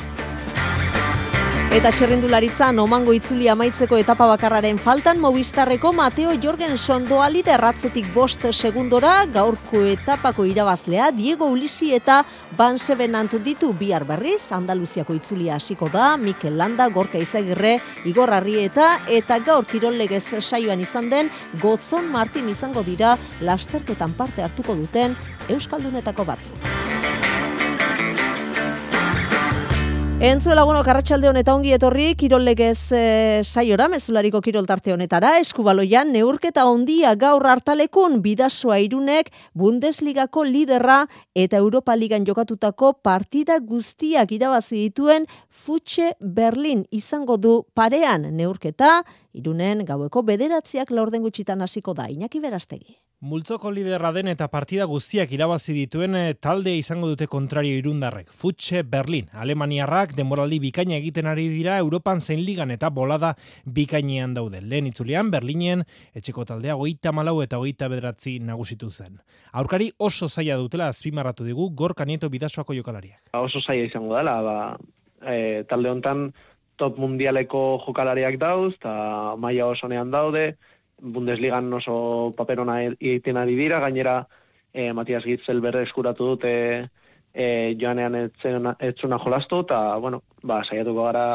Eta txerrendularitzan omango itzuli amaitzeko etapa bakarraren faltan Movistarreko Mateo Jorgenson doali derratzetik bost segundora gaurko etapako irabazlea Diego Ulisi eta Van Sevenant ditu bihar berriz Andaluziako itzulia hasiko da Mikel Landa, Gorka Izagirre, Igor Arrieta eta gaur kirollegez saioan izan den Gotzon Martin izango dira lasterketan parte hartuko duten Euskaldunetako batzuk. Entzue laguno karratxalde honetan ongi etorri, kirollegez e, saiora, mezulariko kirol tarte honetara, eskubaloian neurketa ondia gaur hartalekun bidasoa irunek Bundesligako liderra eta Europa Ligan jokatutako partida guztiak irabazi dituen Futxe Berlin izango du parean neurketa, irunen gaueko bederatziak laurden gutxitan hasiko da, inaki berastegi. Multzoko liderra den eta partida guztiak irabazi dituen eh, talde izango dute kontrario irundarrek. Futxe Berlin, Alemaniarrak denboraldi bikaina egiten ari dira Europan zein ligan eta bolada bikainean daude. Lehen itzulean Berlinen etxeko taldea goita malau eta goita bederatzi nagusitu zen. Aurkari oso zaila dutela azpimarratu digu gorka nieto bidasoako jokalariak. Oso zaila izango dela, ba, e, talde hontan top mundialeko jokalariak dauz, eta maila oso nean daude, Bundesligan oso paperona egiten ari dira, gainera e, Matias Gitzel berre eskuratu dute e, joanean etzuna jolastu, eta, bueno, ba, saiatuko gara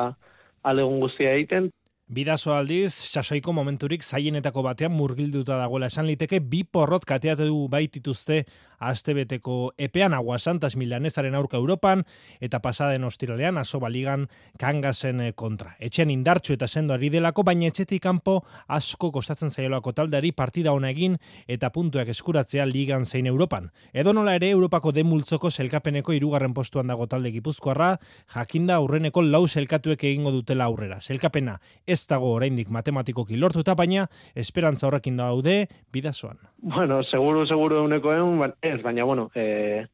alegun guztia egiten. Bidazo aldiz, sasoiko momenturik zaienetako batean murgilduta dagoela esan liteke, bi porrot kateatu baitituzte astebeteko epean agua santas milanesaren aurka Europan, eta pasaden ostiralean asoba ligan kangasen eh, kontra. Etxean indartxu eta sendo ari delako, baina etxetik kanpo asko kostatzen zaiolako taldeari partida hona egin eta puntuak eskuratzea ligan zein Europan. Edo nola ere Europako demultzoko selkapeneko irugarren postuan dago talde gipuzkoarra, jakinda aurreneko lau selkatuek egingo dutela aurrera. Selkapena ez dago oraindik matematikoki lortuta, baina esperantza horrekin daude bidazoan. Bueno, seguru, seguru euneko egun, ez, baina, bueno, e,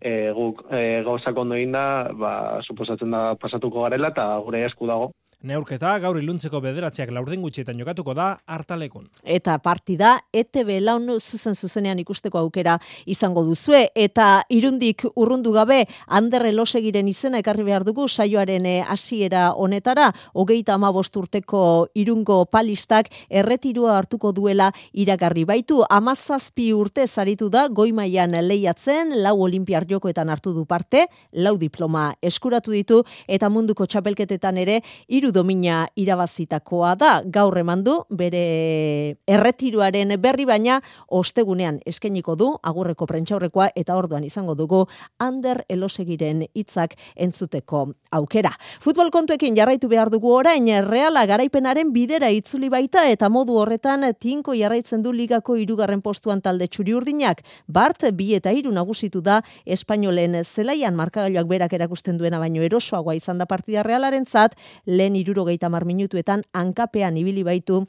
e, guk e, gauzak ondo da, ba, suposatzen da pasatuko garela, eta gure esku dago. Neurketa gaur iluntzeko bederatziak laurden gutxietan jokatuko da hartalekun. Eta partida ETB laun zuzen zuzenean ikusteko aukera izango duzue. Eta irundik urrundu gabe Ander Elosegiren izena ekarri behar dugu saioaren eh, hasiera honetara. Hogeita ama urteko irungo palistak erretirua hartuko duela iragarri baitu. Amazazpi urte zaritu da goimaian lehiatzen, lau olimpiar jokoetan hartu du parte, lau diploma eskuratu ditu eta munduko txapelketetan ere iru domina irabazitakoa da gaur emandu bere erretiruaren berri baina ostegunean eskeniko du agurreko prentxaurrekoa eta orduan izango dugu Ander Elosegiren hitzak entzuteko aukera. Futbol kontuekin jarraitu behar dugu orain Reala garaipenaren bidera itzuli baita eta modu horretan tinko jarraitzen du ligako hirugarren postuan talde txuri urdinak. Bart bi eta hiru nagusitu da Espainolen zelaian markagailuak berak erakusten duena baino erosoagoa izan da partida Realarentzat lehen irurogeita mar minutuetan hankapean ibili baitu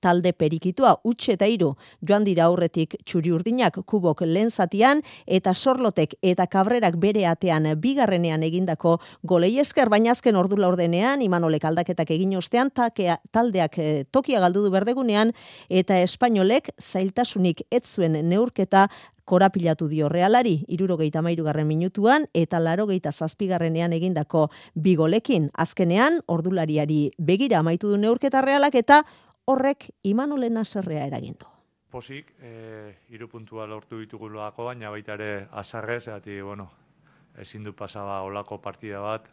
talde perikitua utxe eta iru joan dira aurretik txuri urdinak kubok lehen zatian eta sorlotek eta kabrerak bere atean bigarrenean egindako golei esker. Baina azken ordu laurdenean imanolek aldaketak egin ostean takea, taldeak e, tokia galdu du berdegunean eta espainolek zailtasunik ez zuen neurketa korapilatu dio realari, irurogeita mairugarren minutuan, eta larogeita zazpigarrenean egindako bigolekin. Azkenean, ordulariari begira amaitu du neurketa realak, eta horrek imanolen aserrea eragindu. Posik, e, irupuntua lortu ditugu loako, baina baita ere azarrez, eta, bueno, ezin du pasaba olako partida bat,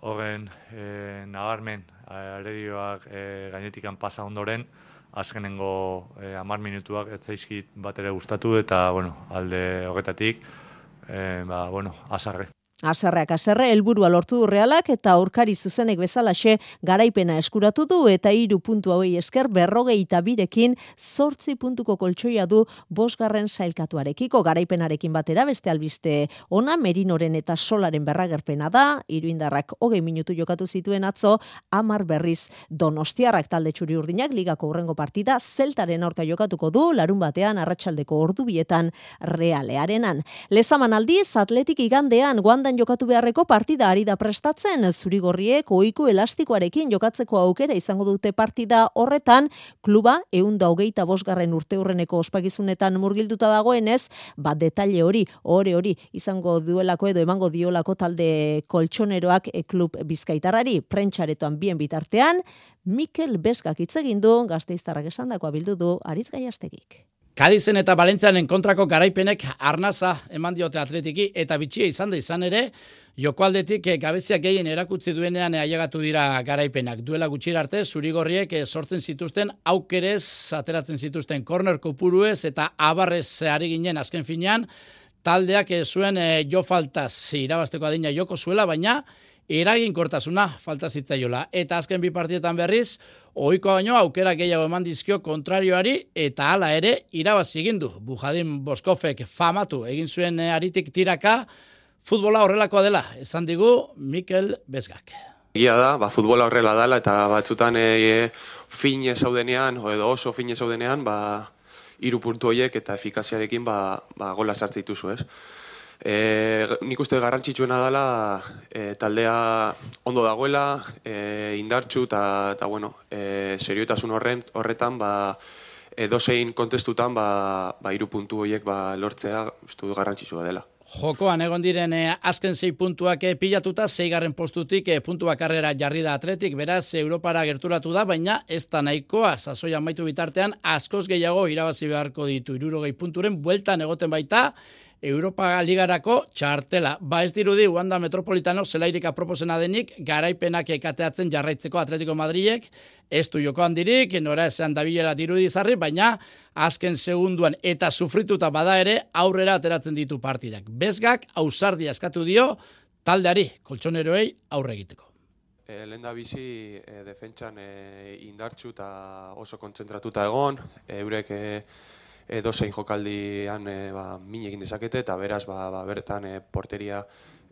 horren e, nabarmen, aredioak e, gainetikan pasa ondoren, azkenengo eh, amar minutuak ez zaizkit bat ere gustatu eta bueno, alde horretatik eh, ba, bueno, azarre. Azarreak azarre, helburua lortu du realak eta aurkari zuzenek bezalaxe garaipena eskuratu du eta hiru puntu hauei esker berrogei eta birekin sortzi puntuko koltsoia du bosgarren sailkatuarekiko garaipenarekin batera beste albiste ona merinoren eta solaren berragerpena da, hiru indarrak hogei minutu jokatu zituen atzo, amar berriz donostiarrak talde txuri urdinak ligako urrengo partida zeltaren aurka jokatuko du larun batean arratsaldeko ordubietan realearenan. Lezaman aldiz, atletik igandean guanda igandan jokatu beharreko partida ari da prestatzen, zurigorriek oiko elastikoarekin jokatzeko aukera izango dute partida horretan, kluba eunda hogeita bosgarren urte hurreneko ospakizunetan murgilduta dagoenez, bat detalle hori, ore hori, izango duelako edo emango diolako talde koltsoneroak e, klub bizkaitarrari, prentxaretoan bien bitartean, Mikel Beskak hitz egin du, gazteiztarrak esandakoa bildu du, aritz gaiastegik. Kadizen eta Balentzianen kontrako garaipenek arnaza eman diote atletiki eta bitxia izan da izan ere, joko aldetik eh, gabeziak gehien erakutzi duenean ailegatu dira garaipenak. Duela gutxira arte, zurigorriek eh, sortzen zituzten aukerez, ateratzen zituzten korner kopuruez eta abarrez ari ginen azken finean, taldeak eh, zuen jo faltaz irabazteko adina joko zuela, baina eraginkortasuna falta zitzaiola. Eta azken bi partietan berriz, ohiko baino aukera gehiago eman dizkio kontrarioari eta hala ere irabazi egin du. Bujadin Boskofek famatu egin zuen eh, aritik tiraka, futbola horrelakoa dela, esan digu Mikel Bezgak. Egia da, ba, futbola horrela dela eta batzutan e, e, fin zaudenean, edo oso fin zaudenean, ba, iru puntu horiek eta efikaziarekin ba, ba, gola sartze dituzu, ez? E, nik uste garrantzitsuena dela e, taldea ondo dagoela, e, indartxu eta bueno, e, serioetasun horren, horretan ba, edozein kontestutan ba, ba, irupuntu horiek ba, lortzea uste garrantzitsua dela. Jokoan egon diren azken zei puntuak e, pilatuta, zeigarren postutik e, puntu bakarrera jarri da atletik, beraz Europara gerturatu da, baina ez da nahikoa, sasoia maitu bitartean, askoz gehiago irabazi beharko ditu, irurogei punturen, bueltan egoten baita, Europa Ligarako txartela. Ba ez dirudi, Wanda Metropolitano zelairik aproposena denik, garaipenak ekateatzen jarraitzeko Atletico Madridek, ez du joko handirik, nora esan dabilela dirudi zarri, baina azken segunduan eta sufrituta bada ere aurrera ateratzen ditu partidak. Bezgak, ausardi askatu dio, taldeari, koltsoneroei aurre egiteko. E, Lehen da bizi e, defentsan e, indartxu eta oso kontzentratuta egon, eurek e, edo zein jokaldian e, ba, min egin dezakete, eta beraz ba, ba, bertan e, porteria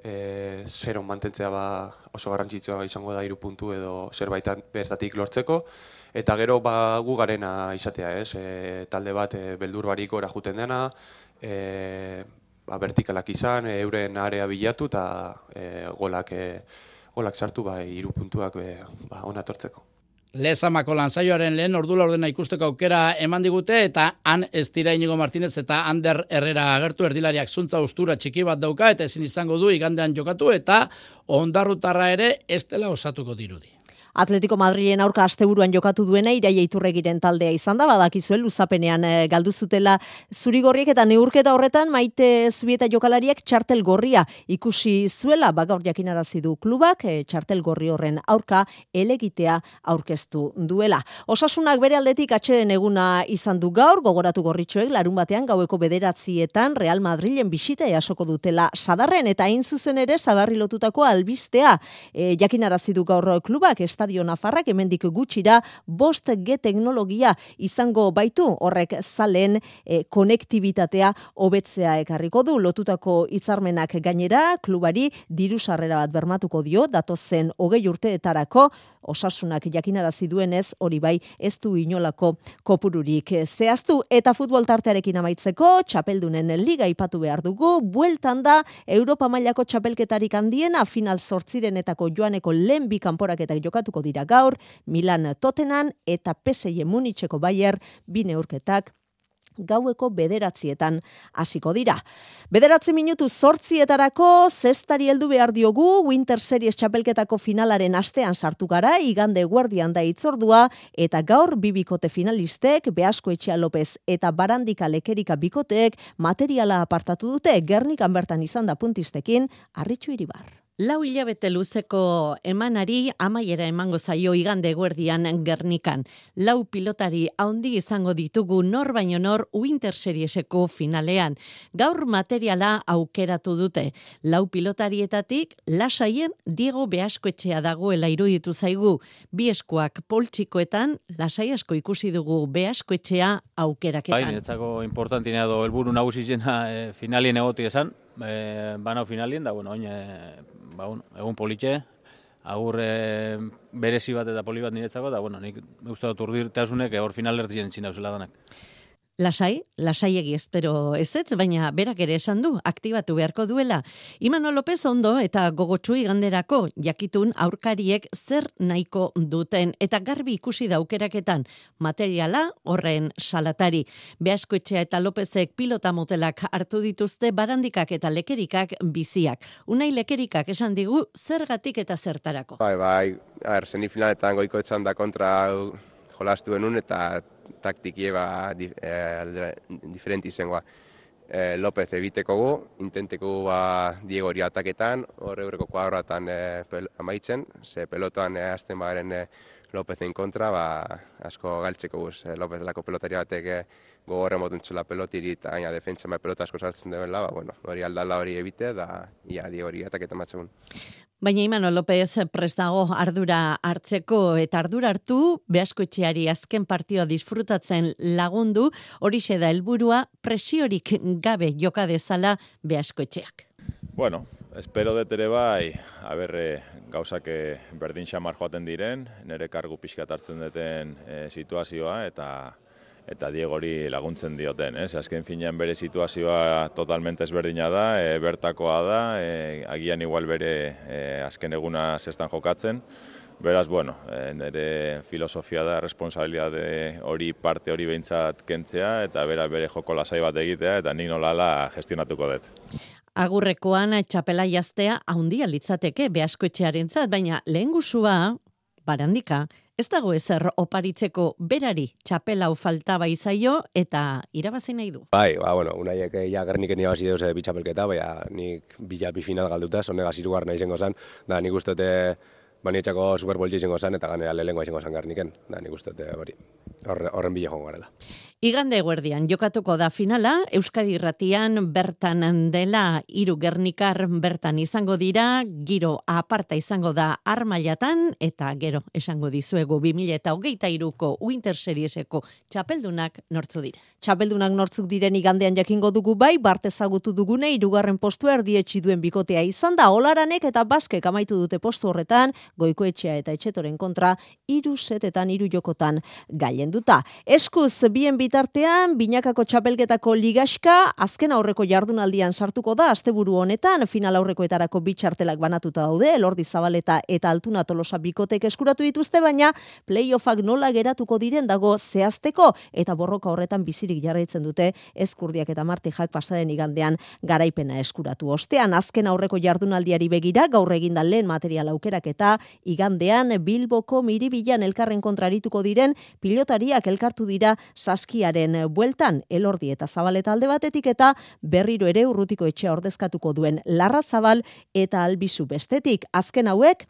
e, zeron mantentzea ba, oso garrantzitsua izango da hiru puntu edo zerbait bertatik lortzeko, eta gero ba, gu garena izatea, ez? E, talde bat e, beldur barik gora juten dena, e, ba, vertikalak izan, e, euren area bilatu eta e, golak, e, golak sartu ba, hiru puntuak e, ba, onatortzeko. Lezamako lanzaioaren lehen ordu ordena ikusteko aukera eman digute eta han ez dira Inigo Martinez eta Ander Herrera agertu erdilariak zuntza ustura txiki bat dauka eta ezin izango du igandean jokatu eta ondarrutarra ere ez dela osatuko dirudi. Atletico Madrilen aurka asteburuan jokatu duena iraia iturregiren taldea izan da, badakizue luzapenean e, galdu zutela zurigorriek eta neurketa horretan maite zubieta jokalariek txartel gorria ikusi zuela, bagaur jakinarazi du klubak, e, txartel gorri horren aurka elegitea aurkeztu duela. Osasunak bere aldetik atxeden eguna izan du gaur, gogoratu gorritxoek larun batean gaueko bederatzietan Real Madrilen bisita jasoko dutela sadarren eta hain zuzen ere sadarri lotutako albistea e, jakinarazi du gaur klubak, estadio Nafarrak hemendik gutxira bost G teknologia izango baitu. Horrek zalen e, konektibitatea hobetzea ekarriko du. Lotutako hitzarmenak gainera klubari diru sarrera bat bermatuko dio. Datozen hogei urteetarako osasunak jakinarazi duenez hori bai ez du inolako kopururik zehaztu. Eta futbol tartearekin amaitzeko txapeldunen liga ipatu behar dugu. Bueltan da Europa mailako txapelketarik handiena final sortzirenetako joaneko lehen bi kanporaketak jokatuko dira gaur Milan Totenan eta PSG Munitzeko Bayer bi neurketak gaueko bederatzietan hasiko dira. Bederatzi minutu sortzietarako zestari heldu behar diogu Winter Series txapelketako finalaren astean sartu gara, igande guardian da itzordua, eta gaur bibikote finalistek, Beasko Etxea Lopez eta Barandika Lekerika bikoteek materiala apartatu dute, gernikan bertan izan da puntistekin, arritxu iribar. Lau hilabete luzeko emanari amaiera emango zaio igande guerdian Gernikan. Lau pilotari haundi izango ditugu nor baino nor Winter Serieseko finalean. Gaur materiala aukeratu dute. Lau pilotarietatik lasaien Diego Beaskoetxea dagoela iruditu zaigu. Bi eskuak poltsikoetan lasai asko ikusi dugu Beaskoetxea aukeraketan. Bai, netzako importantinea do helburu nagusizena e, finalien egoti esan. E, banao finalien da, bueno, oin, ba, bueno, egun politxe, agur e, berezi bat eta poli bat niretzako, da, bueno, nik uste dut urdirtasunek hor final lertzen zina danak. Lasai, lasaiegi espero ez ez, baina berak ere esan du, aktibatu beharko duela. Imano López ondo eta gogotsu iganderako jakitun aurkariek zer nahiko duten eta garbi ikusi daukeraketan materiala horren salatari. Beaskoetxea eta Lópezek pilota motelak hartu dituzte barandikak eta lekerikak biziak. Unai lekerikak esan digu zergatik eta zertarako. Bai, bai, a ber, semifinaletan goiko etxan da kontra jolastu denun eta taktikie ba, di, e, diferenti izangoa. E, López ebiteko gu, intenteko gu ba, Diego hori ataketan, horre eurreko kuadroatan e, amaitzen, ze pelotoan e, azten bagaren e, Lópezen kontra, ba, asko galtzeko guz. E, López lako pelotari batek e, gogorre motuntzula pelotiri eta gaina defentsa mai pelota asko saltzen dela, ba, bueno, hori aldala hori ebite, da, ia, Diego hori ataketan batzegun. Baina Imano López prestago ardura hartzeko eta ardura hartu behaskoetxeari azken partioa disfrutatzen lagundu hori da helburua presiorik gabe joka dezala behaskoetxeak. Bueno, espero dut ere bai, aberre gauzak eh, berdin xamar joaten diren, nire kargu pixkat hartzen duten e, situazioa eta eta Diego hori laguntzen dioten, ez? Azken finean bere situazioa totalmente ezberdina da, e, bertakoa da, e, agian igual bere e, azken eguna zestan jokatzen, Beraz, bueno, e, nire filosofia da, responsabilitate hori parte hori behintzat kentzea, eta bera bere joko lasai bat egitea, eta nik nolala gestionatuko dut. Agurrekoan txapela jaztea haundia litzateke behaskoetxearen zat, baina lehen guzua, barandika, Ez dago ezer oparitzeko berari txapela faltaba izaio eta irabazi nahi du. Bai, ba, bueno, unaiek ja gerniken irabazi deuz bi txapelketa, bai, nik bila bi final galduta, zonega zirugar nahi zengo zan, da nik uste dute banietxako Super Bowl izango zan, eta ganera lehenko izango zan garniken, da nik uste hori, horren bila jongo garela. Igande guardian jokatuko da finala, Euskadi Irratian bertan dela hiru Gernikar bertan izango dira, giro aparta izango da armailatan eta gero esango dizuegu 2023ko Winter Serieseko txapeldunak nortzu dira. Txapeldunak nortzuk diren igandean jakingo dugu bai, bart ezagutu dugune hirugarren postu erdietsi duen bikotea izan da Olaranek eta Baskek amaitu dute postu horretan, Goikoetxea eta Etxetoren kontra hiru setetan hiru jokotan gailenduta. Eskuz bien bit bitartean, binakako txapelketako ligaska, azken aurreko jardunaldian sartuko da, asteburu honetan, final aurrekoetarako bitxartelak banatuta daude, elordi zabaleta eta altuna tolosa bikotek eskuratu dituzte, baina playoffak nola geratuko diren dago zehazteko, eta borroka horretan bizirik jarraitzen dute, eskurdiak eta martijak pasaren igandean garaipena eskuratu. Ostean, azken aurreko jardunaldiari begira, gaur eginda lehen material aukerak eta igandean Bilboko miribilan elkarren kontrarituko diren, pilotariak elkartu dira saskia Urriaren bueltan elordi eta zabaleta alde batetik eta berriro ere urrutiko etxea ordezkatuko duen larra zabal eta albizu bestetik. Azken hauek,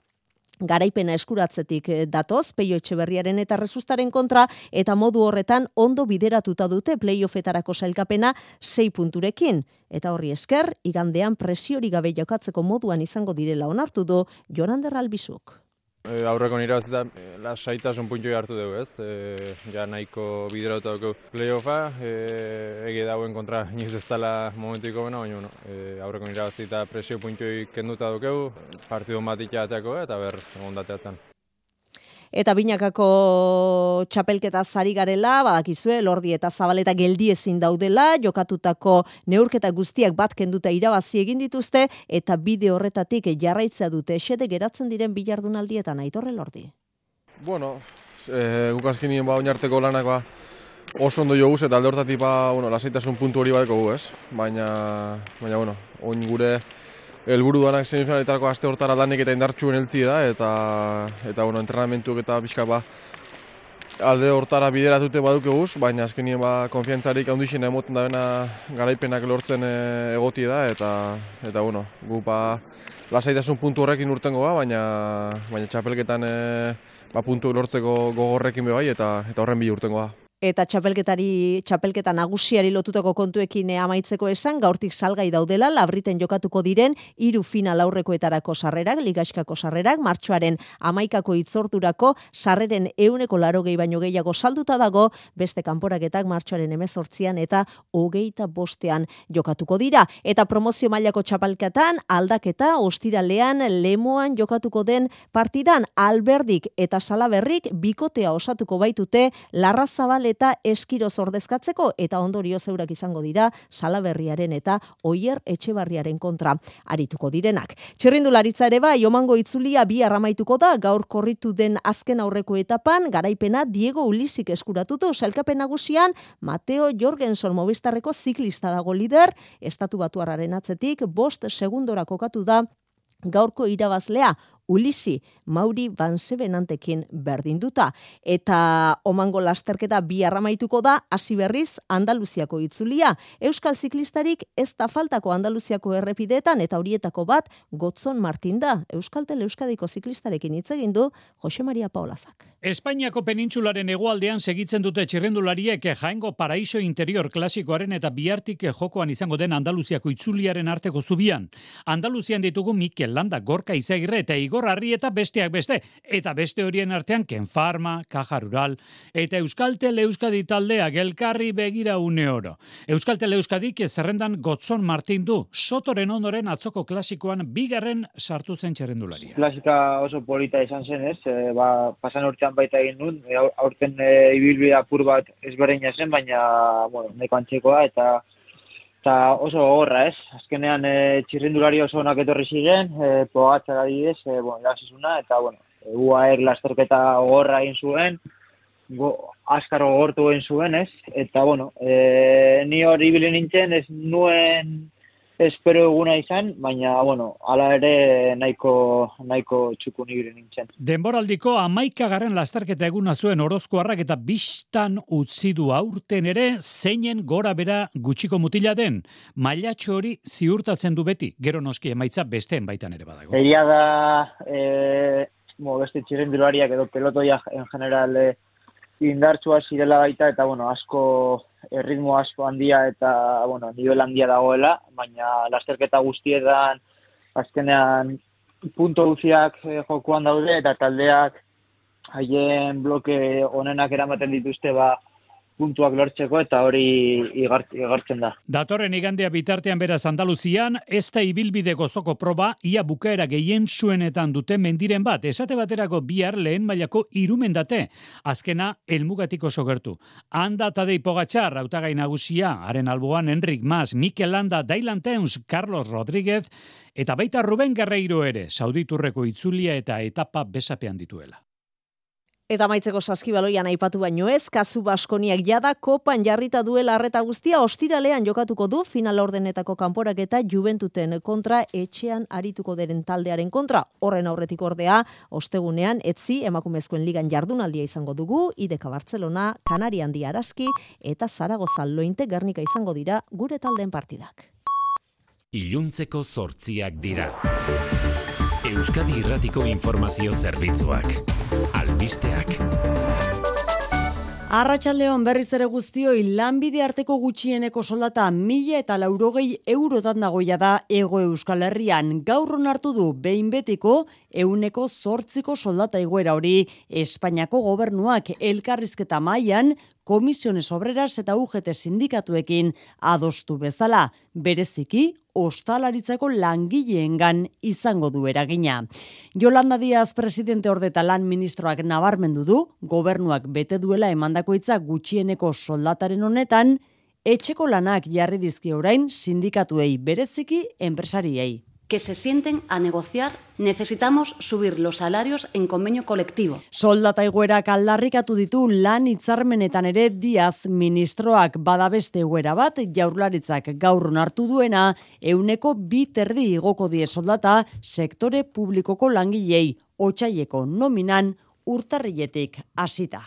garaipena eskuratzetik datoz, peio etxe berriaren eta resustaren kontra, eta modu horretan ondo bideratuta dute playoffetarako sailkapena 6 punturekin. Eta horri esker, igandean presiori gabe jokatzeko moduan izango direla onartu du Jorander Albizuk. E, aurreko nire bazita, e, lasaitasun puntu hartu dugu, ez? E, ja nahiko bideratu playoffa, e, ege dauen kontra niz ez dela momentuiko bena, baina bueno, e, aurreko nire bazita presio puntu kenduta dugu, partidu bat ikateako eta ber, ondateatzen eta binakako txapelketa zari garela, badakizue, lordi eta zabaleta geldi ezin daudela, jokatutako neurketa guztiak bat kenduta irabazi egin dituzte, eta bide horretatik jarraitzea dute esede geratzen diren bilardunaldietan aitorre lordi. Bueno, e, guk azkenien ba, oinarteko lanak ba, oso ondo jo eta alde hortatik ba, bueno, lasaitasun puntu hori badeko gu, ez? Baina, baina, bueno, oin gure helburu danak semifinaletako aste hortara danik eta indartxuen heltzi da, eta, eta bueno, entrenamentuak eta pixka ba, alde hortara bideratute baduke guz, baina azkenien ba, konfiantzarik handixen emoten da bena garaipenak lortzen e, egoti da, eta, eta bueno, gu ba, lasaitasun puntu horrekin urtengo ba, baina, baina txapelketan e, ba, puntu lortzeko gogorrekin bebai, eta, eta horren bi urtengo ba eta txapelketari txapelketa nagusiari lotutako kontuekin amaitzeko esan gaurtik salgai daudela labriten jokatuko diren hiru final aurrekoetarako sarrerak ligaskako sarrerak martxoaren amaikako itzorturako sarreren euneko laro gehi baino gehiago salduta dago beste kanporaketak martxoaren emezortzian eta hogeita bostean jokatuko dira. Eta promozio mailako txapelketan aldaketa ostiralean lemoan jokatuko den partidan alberdik eta salaberrik bikotea osatuko baitute larrazabal eta eskiroz ordezkatzeko eta ondorio zeurak izango dira salaberriaren eta oier etxebarriaren kontra arituko direnak. Txirrindularitza ere bai, omango itzulia bi arramaituko da gaur korritu den azken aurreko etapan, garaipena Diego Ulisik eskuratutu, selkapen nagusian Mateo Jorgenson Movistarreko ziklista dago lider, estatu batuarraren atzetik, bost segundora kokatu da gaurko irabazlea, Ulisi, Mauri Van Sebenantekin berdinduta. Eta omango lasterketa bi arramaituko da, hasi berriz Andaluziako itzulia. Euskal ziklistarik ez da faltako Andaluziako errepideetan eta horietako bat Gotzon Martin da. Euskal Tele Euskadiko ziklistarekin hitz egin du Jose Maria Paulazak. Espainiako penintsularen hegoaldean segitzen dute txirrendulariek jaengo paraiso interior klasikoaren eta biartik jokoan izango den Andaluziako itzuliaren arteko zubian. Andaluzian ditugu Mikel Landa, Gorka Izaigre eta Igor Arrieta besteak beste, eta beste horien artean Ken Farma, Caja Rural, eta Euskaltel Euskadi taldea gelkarri begira une oro. Euskaltel Euskadik zerrendan Gotzon Martin du, sotoren ondoren atzoko klasikoan bigarren sartu zen txerrendularia. Klasika oso polita izan zen ez, e, ba, pasan urtean baita egin nun, aurten e, ibilbide apur bat ezberdina zen, baina, bueno, neko antxekoa, eta eta oso gogorra, ez? Azkenean e, txirrindulari oso onak etorri ziren, e, pogatzak adibidez, e, bueno, eta, bueno, UAR lasterketa gogorra egin zuen, go, askar gogortu egin zuen, ez? Eta, bueno, e, ni hori ibili nintzen, ez nuen espero eguna izan, baina, bueno, ala ere nahiko, nahiko txukun ibire nintzen. Denboraldiko amaika garren lastarketa eguna zuen orozkoarrak eta bistan utzi du aurten ere zeinen gora bera gutxiko mutila den. Mailatxo hori ziurtatzen du beti, gero noski emaitza besteen baitan ere badago. Egia da, e, mo, beste txiren edo pelotoia en general e, indartsua zirela baita eta bueno, asko erritmo asko handia eta bueno, nivel handia dagoela, baina lasterketa guztietan azkenean punto guztiak eh, jokuan daude eta taldeak haien bloke onenak eramaten dituzte ba puntuak lortzeko eta hori igartzen da. Datorren igandea bitartean beraz Andaluzian, ez da ibilbide gozoko proba, ia bukaera gehien zuenetan dute mendiren bat, esate baterako bihar lehen mailako irumendate, azkena elmugatik oso gertu. Anda Tadei Pogatxar, autagai nagusia, haren alboan Enrik Mas, Mikel Landa, Dailan Teuns, Carlos Rodríguez, eta baita Ruben Guerreiro ere, sauditurreko itzulia eta etapa besapean dituela. Eta maitzeko saskibaloian aipatu baino ez, kasu baskoniak jada kopan jarrita duela arreta guztia ostiralean jokatuko du final ordenetako kanporak eta juventuten kontra etxean arituko deren taldearen kontra. Horren aurretik ordea, ostegunean etzi emakumezkoen ligan jardunaldia izango dugu, ideka Barcelona, Kanari handi araski eta Zaragoza lointe gernika izango dira gure taldeen partidak. Iluntzeko zortziak dira. Euskadi Irratiko Informazio Zerbitzuak albisteak. Arratxaldeon berriz ere guztioi lanbide arteko gutxieneko soldata mila eta laurogei eurotan dagoia da ego euskal herrian. Gaur hartu du behin betiko euneko zortziko soldata egoera hori. Espainiako gobernuak elkarrizketa mailan komisiones obreras eta UGT sindikatuekin adostu bezala, bereziki ostalaritzako langileengan izango du eragina. Jolanda Diaz presidente ordeta lan ministroak nabarmendu du, gobernuak bete duela emandako hitza gutxieneko soldataren honetan, etxeko lanak jarri dizki orain sindikatuei bereziki enpresariei que se sienten a negociar, necesitamos subir los salarios en convenio colectivo. Soldata egoerak aldarrikatu ditu lan hitzarmenetan ere Diaz ministroak badabeste egoera bat jaurlaritzak gaur hartu duena euneko bi terdi igoko die soldata sektore publikoko langilei otsaieko nominan urtarrietik hasita.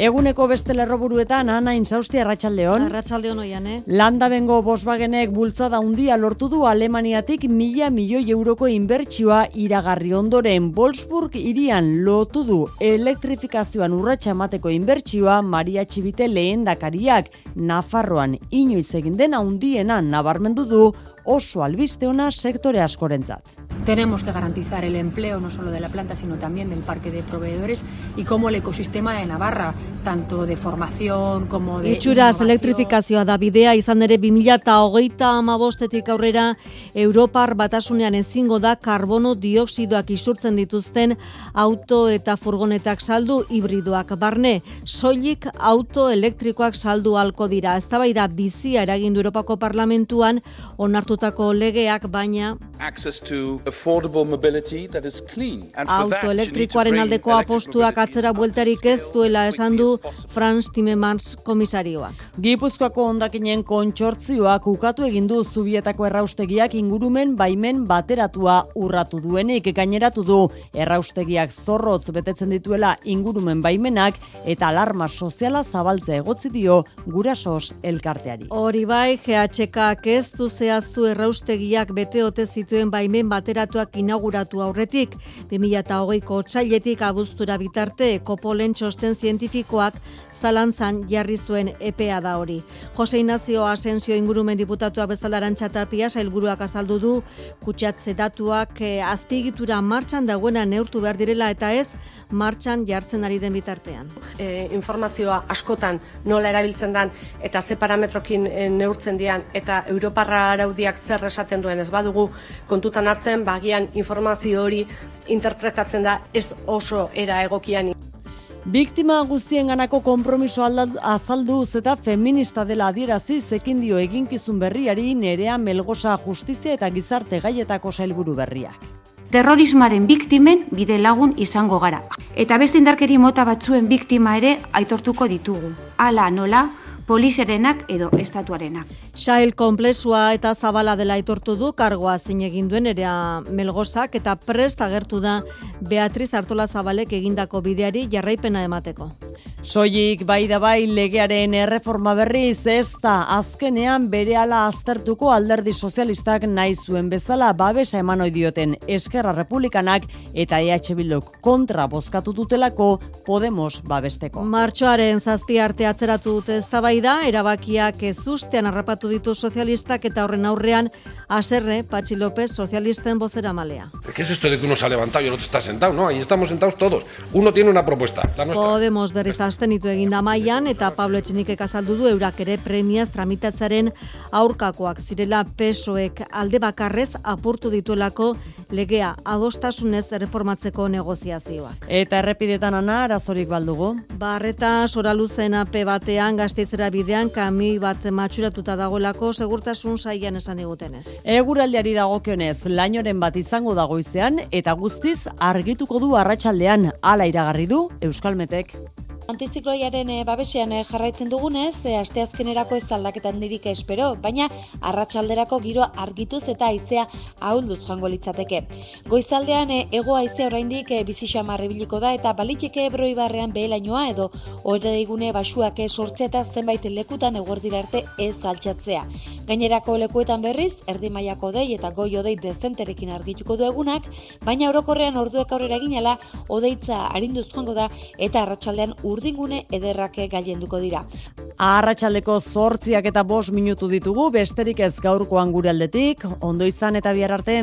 Eguneko beste lerroburuetan, ana inzausti arratsaldeon. Arratsaldeon oian, eh? Landa bengo Volkswagenek bultzada handia lortu du Alemaniatik mila milioi euroko inbertsioa iragarri ondoren Wolfsburg irian lotu du elektrifikazioan urratsa emateko inbertsioa Maria Txibite lehendakariak Nafarroan inoiz egin dena handiena nabarmendu du oso albiste ona sektore askorentzat. Tenemos que garantizar el empleo no solo de la planta, sino también del parque de proveedores y como el ecosistema de Navarra, tanto de formación como de Itxuraz elektrifikazioa da bidea izan ere 20hogeita amabostetik aurrera Europar batasunean ezingo da karbono dioksidoak isurtzen dituzten auto eta furgonetak saldu hibridoak barne, soilik auto elektrikoak saldu halko dira. Eztabaida bizia eragin du Europako Parlamentuan onartutako legeak baina access to autoelektrikoaren aldeko apostuak atzera bueltarik ez duela esan du Franz Timmermans komisarioak. Gipuzkoako ondakinen kontsortzioak ukatu egin du zubietako erraustegiak ingurumen baimen bateratua urratu duenik gaineratu du erraustegiak zorrotz betetzen dituela ingurumen baimenak eta alarma soziala zabaltza egotzi dio gurasos elkarteari. Hori bai, GHK ez du zehaztu erraustegiak bete ote zituen baimen bateratuak inauguratu aurretik, 2008ko otsailetik abuztura bitarte kopolen txosten zientifikoak zalantzan jarri zuen EPA da hori. Jose Ignacio Asensio ingurumen diputatua bezala arantxatapia sailburuak azaldu du kutsatze datuak eh, azpigitura martxan dagoena neurtu behar direla eta ez martxan jartzen ari den bitartean. e, informazioa askotan nola erabiltzen dan eta ze parametrokin e, neurtzen dian eta Europarra araudiak zer esaten duen ez badugu kontutan hartzen bagian informazio hori interpretatzen da ez oso era egokian Biktima guztien ganako kompromiso azalduz eta feminista dela adierazi zekin dio eginkizun berriari nerea melgosa justizia eta gizarte gaietako sailburu berriak. terrorismoaren biktimen bide lagun izango gara. Eta beste indarkeri mota batzuen biktima ere aitortuko ditugu. Hala nola, poliserenak edo estatuarenak. Sail konplexua eta zabala dela aitortu du kargoa zein egin duen erea melgosak eta prest agertu da Beatriz Artola Zabalek egindako bideari jarraipena emateko. Soilik bai da bai legearen erreforma berriz ez da azkenean berehala aztertuko alderdi sozialistak nahi zuen bezala babesa eman ohi dioten Eskerra Republikanak eta EH Bilduk kontra bozkatu dutelako Podemos babesteko. Martxoaren zazpi arte atzeratu dute eztabaida, erabakiak ez ustean harrapatu ditu sozialistak eta horren aurrean aserre Patxi López sozialisten bozera malea. ¿Qué es esto de que uno se ha levantado y el otro está sentado? No, ahí estamos sentados todos. Uno tiene una propuesta, la nuestra. Podemos berriz astenitu eginda mailan eta Pablo Etxenikek azaldu du eurak ere premiaz tramitatzaren aurkakoak zirela pesoek alde bakarrez apurtu dituelako legea adostasunez reformatzeko negoziazioak. Eta errepidetan ana arazorik baldugu. Barreta soraluzen ape batean gazteizera bidean kami bat matxuratuta dagoelako segurtasun saian esan digutenez. Eguraldiari dagokionez, lainoren bat izango dagoizean eta guztiz argituko du arratsaldean hala iragarri du Euskalmetek. Antizikloiaren e, babesean eh, jarraitzen dugunez, e, asteazkenerako ez aldaketan dirik espero, baina arratsalderako giro argituz eta haizea ahulduz joango litzateke. Goizaldean e, ego haizea oraindik e, bizi xamar da eta baliteke ebroi barrean behelainoa edo ore digune basuak e, eta zenbait lekutan eguerdira arte ez altxatzea. Gainerako lekuetan berriz, erdi mailako dei eta goi odei dezenterekin argituko du egunak, baina orokorrean orduek aurrera ginela, odeitza arinduz joango da eta arratsaldean urdingune ederrake gailenduko dira. Arratsaldeko zortziak eta bost minutu ditugu, besterik ez gaurkoan gure aldetik, ondo izan eta bihar arte.